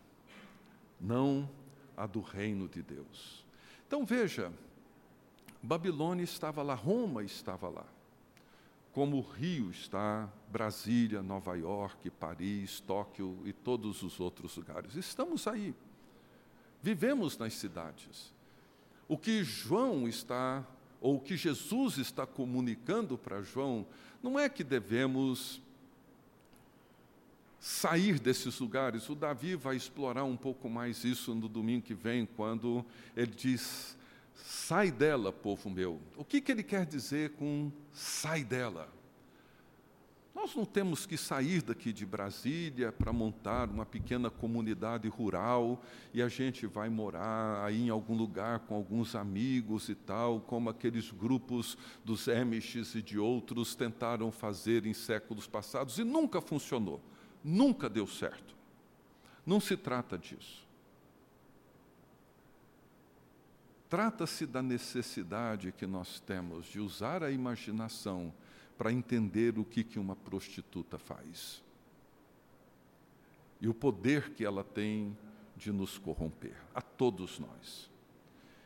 não a do reino de Deus. Então veja, Babilônia estava lá, Roma estava lá. Como o Rio está, Brasília, Nova York, Paris, Tóquio e todos os outros lugares. Estamos aí. Vivemos nas cidades. O que João está ou o que Jesus está comunicando para João, não é que devemos sair desses lugares. O Davi vai explorar um pouco mais isso no domingo que vem, quando ele diz: Sai dela, povo meu. O que, que ele quer dizer com sai dela? Nós não temos que sair daqui de Brasília para montar uma pequena comunidade rural e a gente vai morar aí em algum lugar com alguns amigos e tal, como aqueles grupos dos Amish e de outros tentaram fazer em séculos passados e nunca funcionou, nunca deu certo. Não se trata disso. Trata-se da necessidade que nós temos de usar a imaginação para entender o que, que uma prostituta faz. E o poder que ela tem de nos corromper, a todos nós.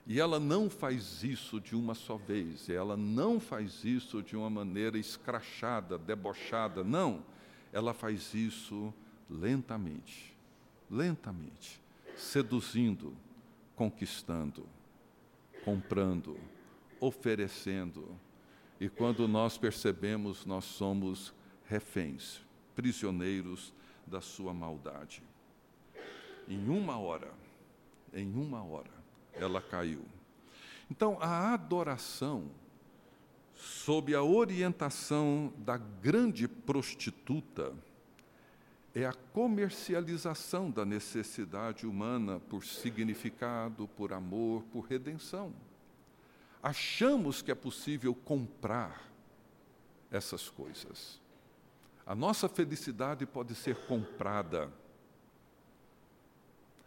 E ela não faz isso de uma só vez, ela não faz isso de uma maneira escrachada, debochada, não. Ela faz isso lentamente, lentamente, seduzindo, conquistando, comprando, oferecendo, e quando nós percebemos, nós somos reféns, prisioneiros da sua maldade. Em uma hora, em uma hora, ela caiu. Então, a adoração, sob a orientação da grande prostituta, é a comercialização da necessidade humana por significado, por amor, por redenção achamos que é possível comprar essas coisas. A nossa felicidade pode ser comprada.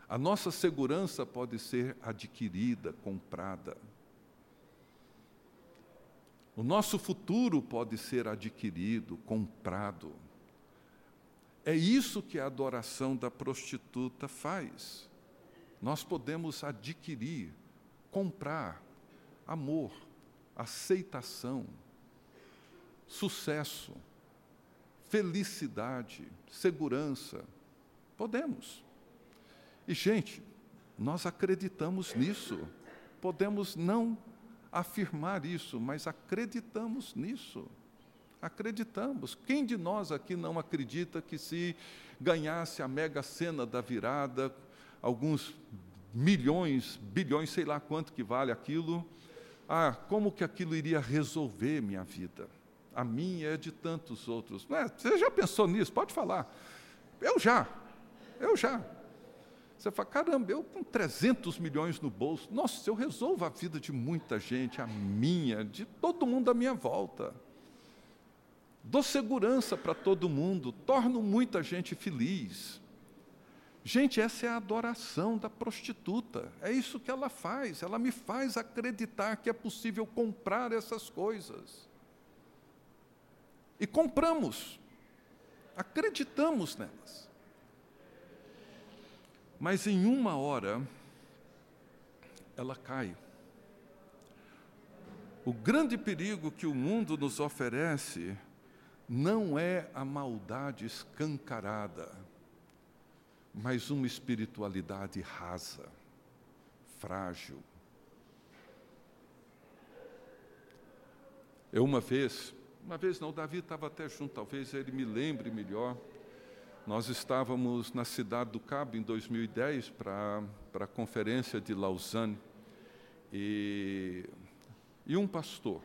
A nossa segurança pode ser adquirida, comprada. O nosso futuro pode ser adquirido, comprado. É isso que a adoração da prostituta faz. Nós podemos adquirir, comprar amor, aceitação, sucesso, felicidade, segurança. Podemos. E, gente, nós acreditamos nisso. Podemos não afirmar isso, mas acreditamos nisso. Acreditamos. Quem de nós aqui não acredita que se ganhasse a mega cena da virada, alguns milhões, bilhões, sei lá quanto que vale aquilo, ah, como que aquilo iria resolver minha vida? A minha é de tantos outros. É, você já pensou nisso? Pode falar. Eu já. Eu já. Você fala, caramba, eu com 300 milhões no bolso, nossa, eu resolvo a vida de muita gente, a minha, de todo mundo à minha volta. Dou segurança para todo mundo, torno muita gente feliz. Gente, essa é a adoração da prostituta. É isso que ela faz. Ela me faz acreditar que é possível comprar essas coisas. E compramos. Acreditamos nelas. Mas em uma hora, ela cai. O grande perigo que o mundo nos oferece não é a maldade escancarada, mas uma espiritualidade rasa, frágil. Eu uma vez, uma vez não, Davi estava até junto, talvez ele me lembre melhor, nós estávamos na cidade do Cabo em 2010 para a conferência de Lausanne e, e um pastor,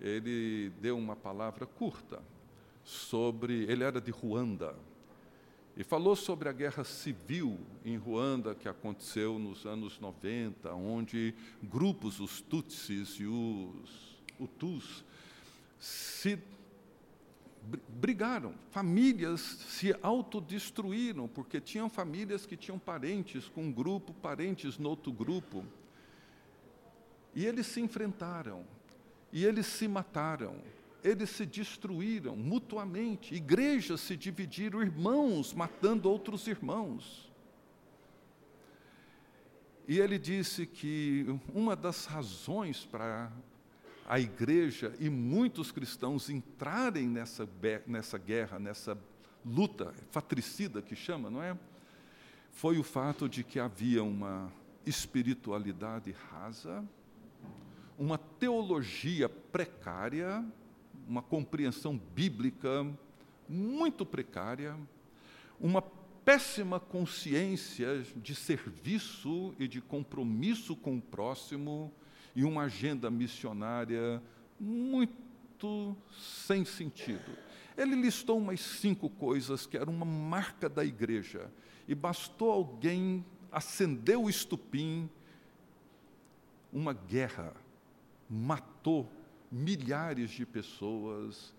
ele deu uma palavra curta sobre, ele era de Ruanda, e falou sobre a guerra civil em Ruanda que aconteceu nos anos 90, onde grupos, os Tutsis e os Hutus, se brigaram, famílias se autodestruíram, porque tinham famílias que tinham parentes com um grupo, parentes no outro grupo. E eles se enfrentaram, e eles se mataram, eles se destruíram mutuamente, igrejas se dividiram, irmãos matando outros irmãos. E ele disse que uma das razões para a igreja e muitos cristãos entrarem nessa, nessa guerra, nessa luta fatricida que chama, não é? Foi o fato de que havia uma espiritualidade rasa, uma teologia precária, uma compreensão bíblica muito precária, uma péssima consciência de serviço e de compromisso com o próximo, e uma agenda missionária muito sem sentido. Ele listou umas cinco coisas que eram uma marca da igreja, e bastou alguém acender o estupim, uma guerra matou milhares de pessoas,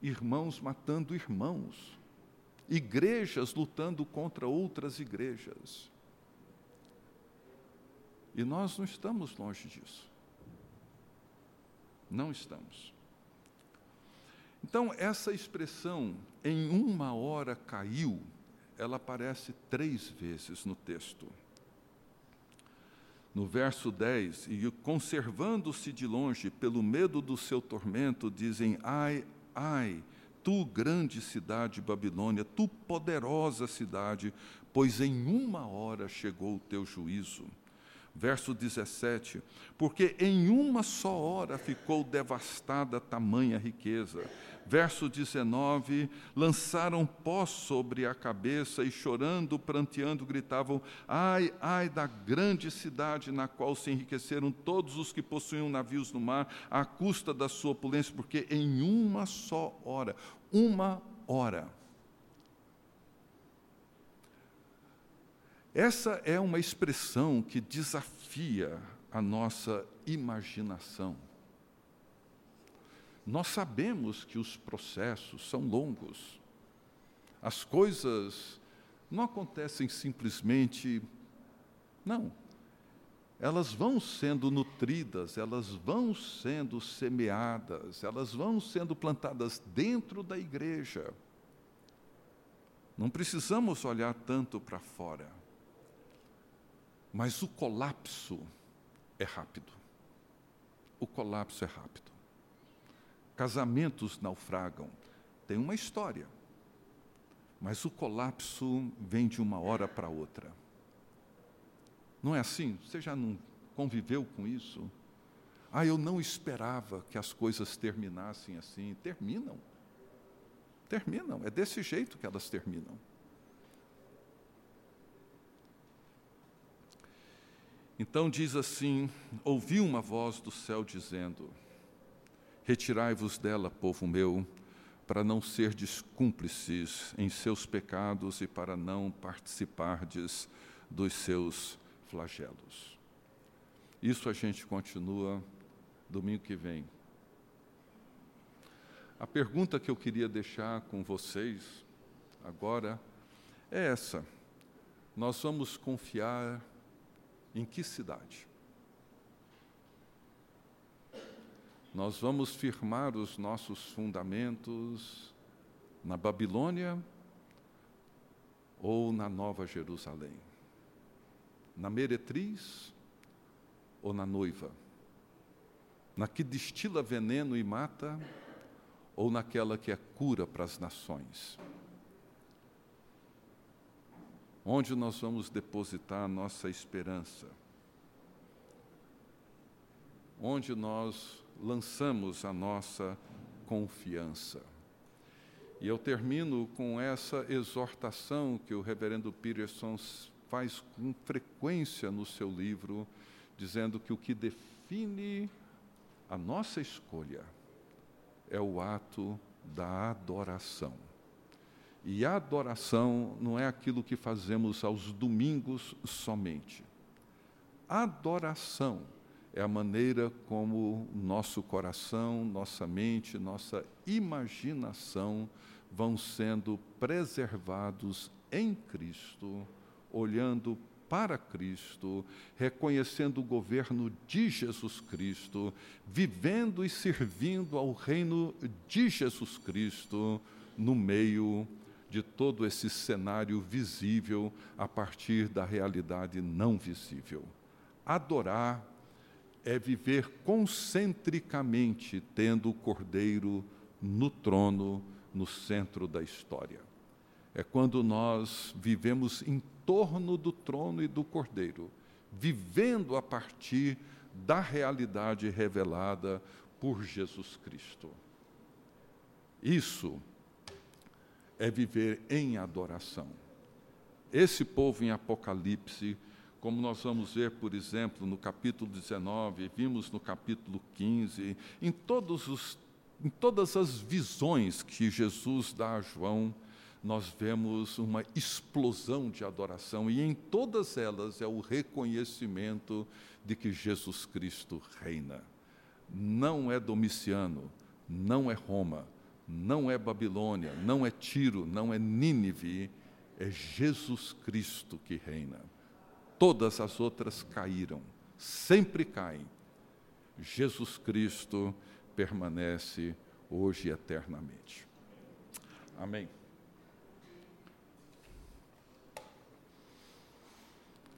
irmãos matando irmãos, igrejas lutando contra outras igrejas. E nós não estamos longe disso. Não estamos. Então, essa expressão, em uma hora caiu, ela aparece três vezes no texto. No verso 10, e conservando-se de longe pelo medo do seu tormento, dizem: Ai, ai, tu grande cidade Babilônia, tu poderosa cidade, pois em uma hora chegou o teu juízo verso 17: Porque em uma só hora ficou devastada tamanha riqueza. Verso 19: Lançaram pó sobre a cabeça e chorando, pranteando, gritavam: Ai, ai da grande cidade na qual se enriqueceram todos os que possuíam navios no mar, à custa da sua opulência, porque em uma só hora, uma hora, Essa é uma expressão que desafia a nossa imaginação. Nós sabemos que os processos são longos. As coisas não acontecem simplesmente. Não. Elas vão sendo nutridas, elas vão sendo semeadas, elas vão sendo plantadas dentro da igreja. Não precisamos olhar tanto para fora. Mas o colapso é rápido. O colapso é rápido. Casamentos naufragam. Tem uma história. Mas o colapso vem de uma hora para outra. Não é assim? Você já não conviveu com isso? Ah, eu não esperava que as coisas terminassem assim. Terminam. Terminam. É desse jeito que elas terminam. Então diz assim: Ouvi uma voz do céu dizendo: Retirai-vos dela, povo meu, para não serdes cúmplices em seus pecados e para não participardes dos seus flagelos. Isso a gente continua domingo que vem. A pergunta que eu queria deixar com vocês agora é essa: nós vamos confiar em que cidade? Nós vamos firmar os nossos fundamentos na Babilônia ou na Nova Jerusalém? Na meretriz ou na noiva? Na que destila veneno e mata ou naquela que é cura para as nações? Onde nós vamos depositar a nossa esperança? Onde nós lançamos a nossa confiança? E eu termino com essa exortação que o reverendo Peterson faz com frequência no seu livro, dizendo que o que define a nossa escolha é o ato da adoração. E a adoração não é aquilo que fazemos aos domingos somente. Adoração é a maneira como nosso coração, nossa mente, nossa imaginação vão sendo preservados em Cristo, olhando para Cristo, reconhecendo o governo de Jesus Cristo, vivendo e servindo ao reino de Jesus Cristo no meio de todo esse cenário visível a partir da realidade não visível. Adorar é viver concentricamente, tendo o Cordeiro no trono, no centro da história. É quando nós vivemos em torno do trono e do Cordeiro, vivendo a partir da realidade revelada por Jesus Cristo. Isso é viver em adoração. Esse povo em Apocalipse, como nós vamos ver, por exemplo, no capítulo 19, vimos no capítulo 15, em, todos os, em todas as visões que Jesus dá a João, nós vemos uma explosão de adoração, e em todas elas é o reconhecimento de que Jesus Cristo reina. Não é Domiciano, não é Roma, não é Babilônia, não é Tiro, não é Nínive, é Jesus Cristo que reina. Todas as outras caíram, sempre caem. Jesus Cristo permanece hoje e eternamente. Amém.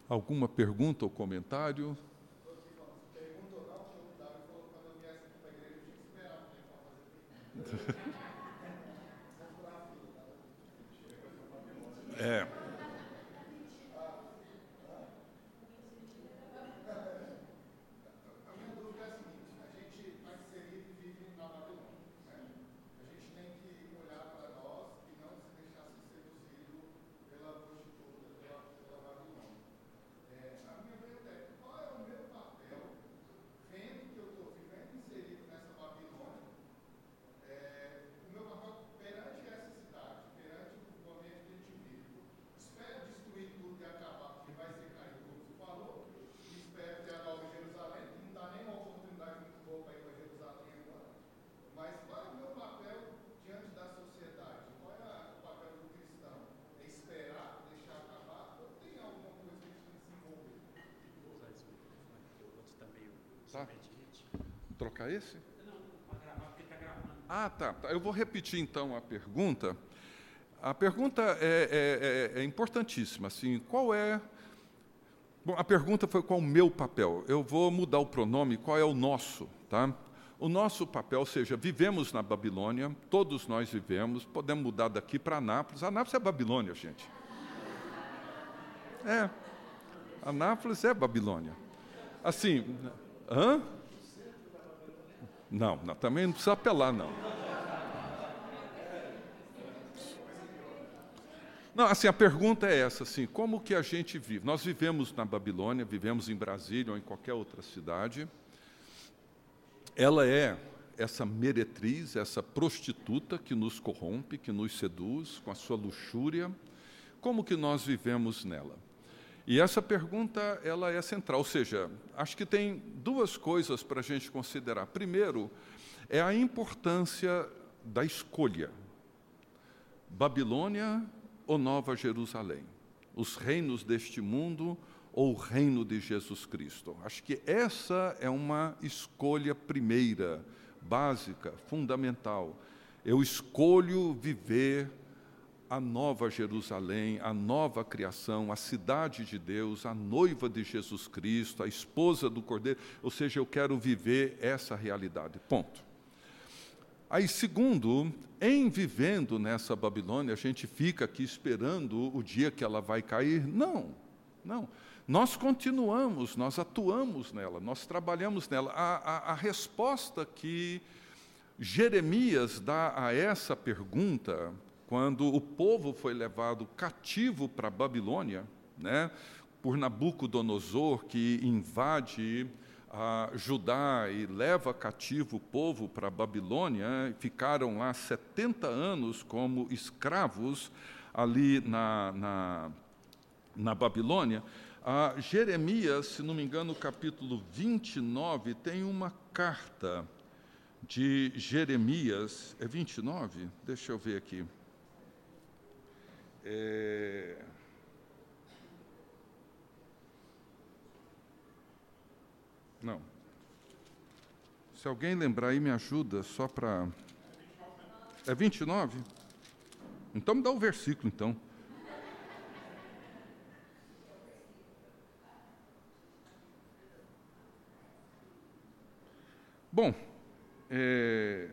Alguma pergunta ou comentário? É. Tá? Trocar esse? Ah, tá, tá. Eu vou repetir então a pergunta. A pergunta é, é, é, é importantíssima. Assim, qual é Bom, a pergunta foi qual o meu papel. Eu vou mudar o pronome, qual é o nosso, tá? O nosso papel, ou seja, vivemos na Babilônia, todos nós vivemos, podemos mudar daqui para Anápolis. Anápolis é Babilônia, gente. É. Anápolis é Babilônia. Assim, hã? Não, não, também não precisa apelar, não. Não, assim, a pergunta é essa, assim, como que a gente vive? Nós vivemos na Babilônia, vivemos em Brasília ou em qualquer outra cidade. Ela é essa meretriz, essa prostituta que nos corrompe, que nos seduz com a sua luxúria. Como que nós vivemos nela? E essa pergunta ela é central, ou seja, acho que tem duas coisas para a gente considerar. Primeiro, é a importância da escolha. Babilônia ou Nova Jerusalém? Os reinos deste mundo ou o reino de Jesus Cristo? Acho que essa é uma escolha primeira, básica, fundamental. Eu escolho viver a nova Jerusalém, a nova criação, a cidade de Deus, a noiva de Jesus Cristo, a esposa do Cordeiro, ou seja, eu quero viver essa realidade. Ponto. Aí, segundo, em vivendo nessa Babilônia, a gente fica aqui esperando o dia que ela vai cair? Não, não. Nós continuamos, nós atuamos nela, nós trabalhamos nela. A, a, a resposta que Jeremias dá a essa pergunta, quando o povo foi levado cativo para a Babilônia, né, por Nabucodonosor, que invade a Judá e leva cativo o povo para a Babilônia, ficaram lá 70 anos como escravos ali na, na, na Babilônia. A Jeremias, se não me engano, capítulo 29, tem uma carta de Jeremias. É 29? Deixa eu ver aqui. É... Não. Se alguém lembrar aí, me ajuda, só para. É 29? Então me dá o versículo, então. Bom, é...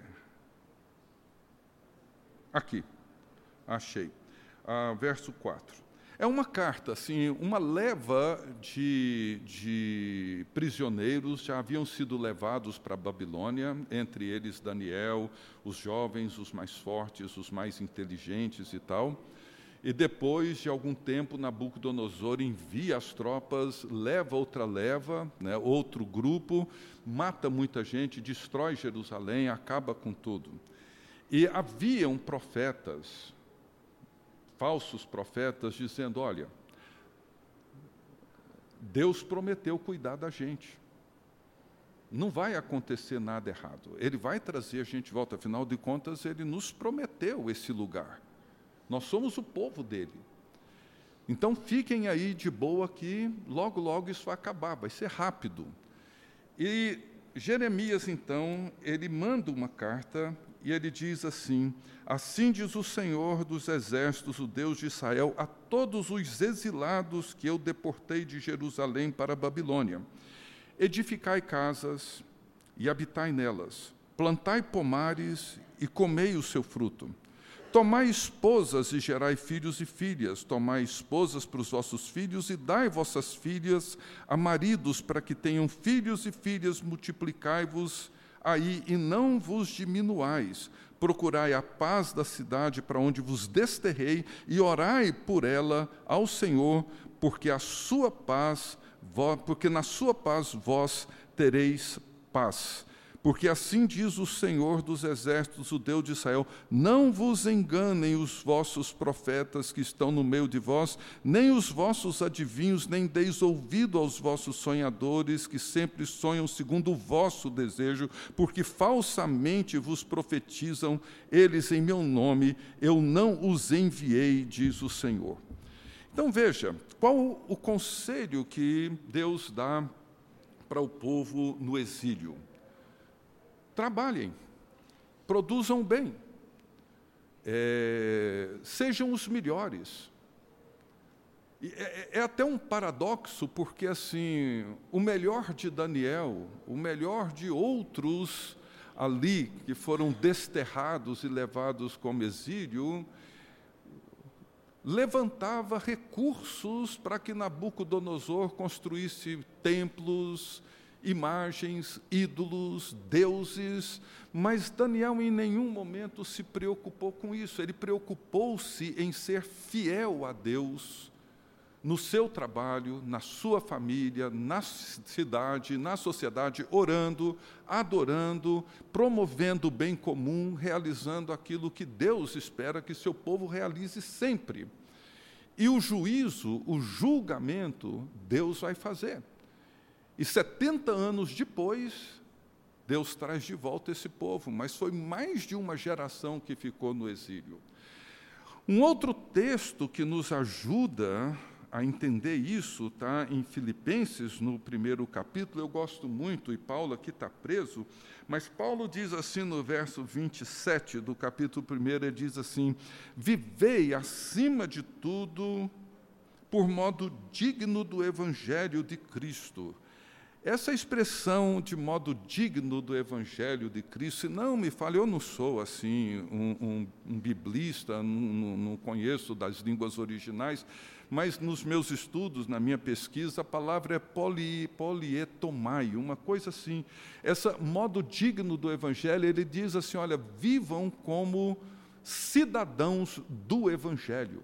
aqui, achei, verso 4. É uma carta, assim, uma leva de, de prisioneiros já haviam sido levados para a Babilônia, entre eles Daniel, os jovens, os mais fortes, os mais inteligentes e tal. E depois de algum tempo, Nabucodonosor envia as tropas, leva outra leva, né, outro grupo, mata muita gente, destrói Jerusalém, acaba com tudo. E haviam profetas, falsos profetas dizendo: olha, Deus prometeu cuidar da gente. Não vai acontecer nada errado. Ele vai trazer a gente de volta. Afinal de contas, ele nos prometeu esse lugar. Nós somos o povo dele. Então fiquem aí de boa que logo, logo isso vai acabar, vai ser rápido. E Jeremias, então, ele manda uma carta e ele diz assim: Assim diz o Senhor dos exércitos, o Deus de Israel, a todos os exilados que eu deportei de Jerusalém para a Babilônia: Edificai casas e habitai nelas, plantai pomares e comei o seu fruto. Tomai esposas e gerai filhos e filhas, tomai esposas para os vossos filhos e dai vossas filhas a maridos para que tenham filhos e filhas, multiplicai-vos aí e não vos diminuais. Procurai a paz da cidade para onde vos desterrei e orai por ela ao Senhor, porque a sua paz, porque na sua paz vós tereis paz. Porque assim diz o Senhor dos Exércitos, o Deus de Israel: Não vos enganem os vossos profetas que estão no meio de vós, nem os vossos adivinhos, nem deis ouvido aos vossos sonhadores que sempre sonham segundo o vosso desejo, porque falsamente vos profetizam eles em meu nome, eu não os enviei, diz o Senhor. Então veja, qual o conselho que Deus dá para o povo no exílio? Trabalhem, produzam bem, é, sejam os melhores. É, é, é, até um paradoxo, porque assim, o melhor de Daniel, o melhor de outros ali, que foram desterrados e levados como exílio, levantava recursos para que Nabucodonosor construísse templos, imagens, ídolos, deuses, mas Daniel em nenhum momento se preocupou com isso. Ele preocupou-se em ser fiel a Deus no seu trabalho, na sua família, na cidade, na sociedade, orando, adorando, promovendo o bem comum, realizando aquilo que Deus espera que seu povo realize sempre. E o juízo, o julgamento, Deus vai fazer. E 70 anos depois, Deus traz de volta esse povo, mas foi mais de uma geração que ficou no exílio. Um outro texto que nos ajuda a entender isso está em Filipenses, no primeiro capítulo. Eu gosto muito, e Paulo aqui está preso, mas Paulo diz assim no verso 27 do capítulo 1: ele diz assim: Vivei acima de tudo por modo digno do evangelho de Cristo essa expressão de modo digno do Evangelho de Cristo, não me fale, eu não sou assim um, um, um biblista, não, não, conheço das línguas originais, mas nos meus estudos, na minha pesquisa, a palavra é poli, polietomai, uma coisa assim. Esse modo digno do Evangelho, ele diz assim: olha, vivam como cidadãos do Evangelho,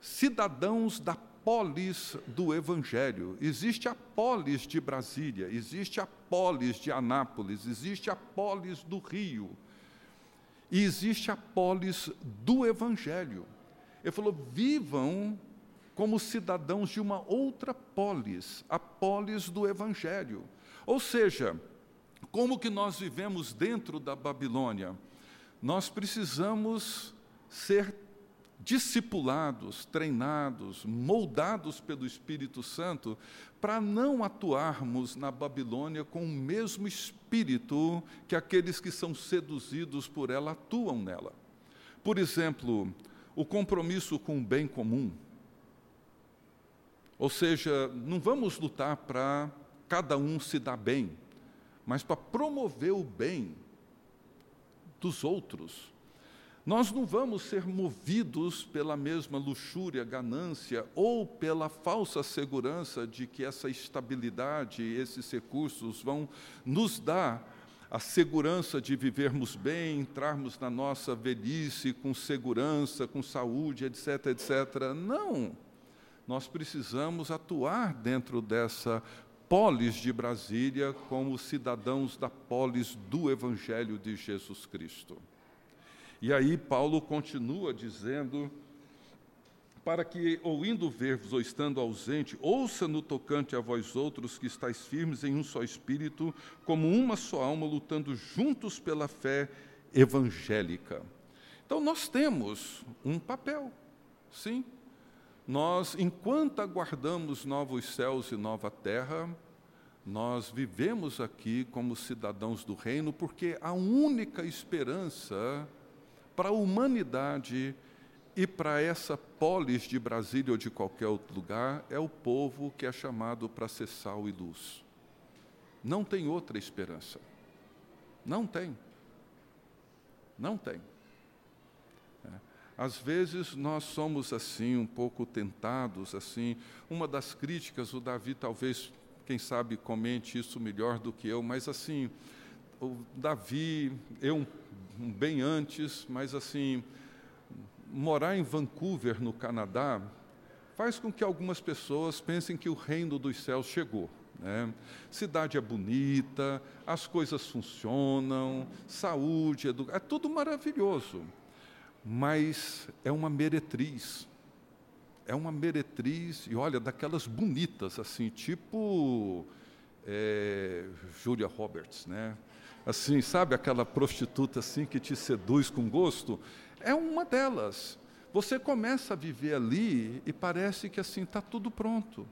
cidadãos da polis do Evangelho. Existe a polis de Brasília, existe a polis de Anápolis, existe a polis do Rio. E existe a polis do Evangelho. Ele falou: vivam como cidadãos de uma outra polis, a polis do Evangelho. Ou seja, como que nós vivemos dentro da Babilônia? Nós precisamos ser discipulados, treinados, moldados pelo Espírito Santo, para não atuarmos na Babilônia com o mesmo espírito que aqueles que são seduzidos por ela atuam nela. Por exemplo, o compromisso com o bem comum. Ou seja, não vamos lutar para cada um se dar bem, mas para promover o bem dos outros nós não vamos ser movidos pela mesma luxúria, ganância ou pela falsa segurança de que essa estabilidade, esses recursos vão nos dar a segurança de vivermos bem, entrarmos na nossa velhice com segurança, com saúde, etc, etc. Não. Nós precisamos atuar dentro dessa polis de Brasília como cidadãos da polis do Evangelho de Jesus Cristo. E aí Paulo continua dizendo: para que, ou indo ver-vos, ou estando ausente, ouça no tocante a vós outros que estáis firmes em um só espírito, como uma só alma, lutando juntos pela fé evangélica. Então, nós temos um papel, sim. Nós, enquanto aguardamos novos céus e nova terra, nós vivemos aqui como cidadãos do reino, porque a única esperança para a humanidade e para essa polis de Brasília ou de qualquer outro lugar, é o povo que é chamado para ser sal e luz. Não tem outra esperança. Não tem. Não tem. É. Às vezes nós somos assim, um pouco tentados, assim. Uma das críticas, o Davi talvez, quem sabe, comente isso melhor do que eu, mas assim, o Davi, eu bem antes, mas assim, morar em Vancouver, no Canadá, faz com que algumas pessoas pensem que o reino dos céus chegou. Né? Cidade é bonita, as coisas funcionam, saúde, educação, é tudo maravilhoso, mas é uma meretriz. É uma meretriz, e olha, daquelas bonitas, assim, tipo é, Julia Roberts, né? Assim, sabe aquela prostituta assim que te seduz com gosto? É uma delas. Você começa a viver ali e parece que assim está tudo pronto.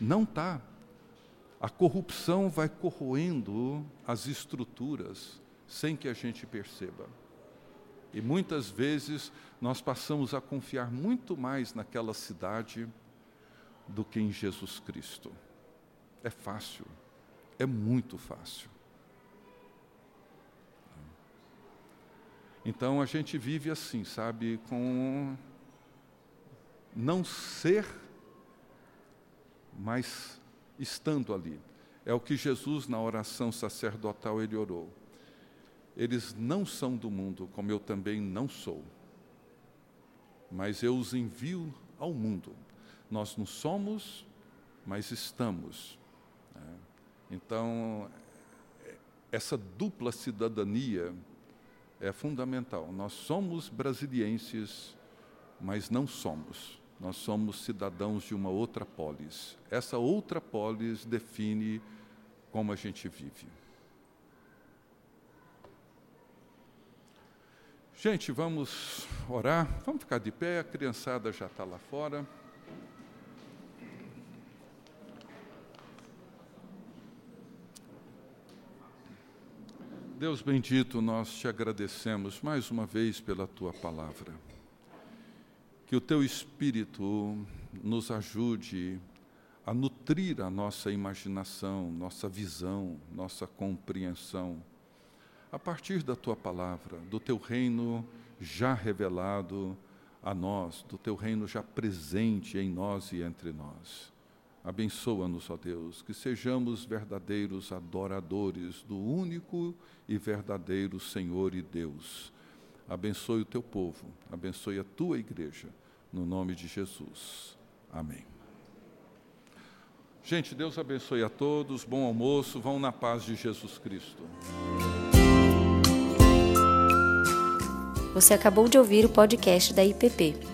Não está. A corrupção vai corroendo as estruturas sem que a gente perceba. E muitas vezes nós passamos a confiar muito mais naquela cidade do que em Jesus Cristo. É fácil, é muito fácil. Então a gente vive assim, sabe, com não ser, mas estando ali. É o que Jesus na oração sacerdotal ele orou. Eles não são do mundo, como eu também não sou. Mas eu os envio ao mundo. Nós não somos, mas estamos. Né? Então, essa dupla cidadania é fundamental. Nós somos brasilienses, mas não somos. Nós somos cidadãos de uma outra polis. Essa outra polis define como a gente vive. Gente, vamos orar, vamos ficar de pé, a criançada já está lá fora. Deus bendito, nós te agradecemos mais uma vez pela tua palavra. Que o teu Espírito nos ajude a nutrir a nossa imaginação, nossa visão, nossa compreensão, a partir da tua palavra, do teu reino já revelado a nós, do teu reino já presente em nós e entre nós. Abençoa-nos, ó Deus, que sejamos verdadeiros adoradores do único e verdadeiro Senhor e Deus. Abençoe o teu povo, abençoe a tua igreja, no nome de Jesus. Amém. Gente, Deus abençoe a todos, bom almoço, vão na paz de Jesus Cristo. Você acabou de ouvir o podcast da IPP.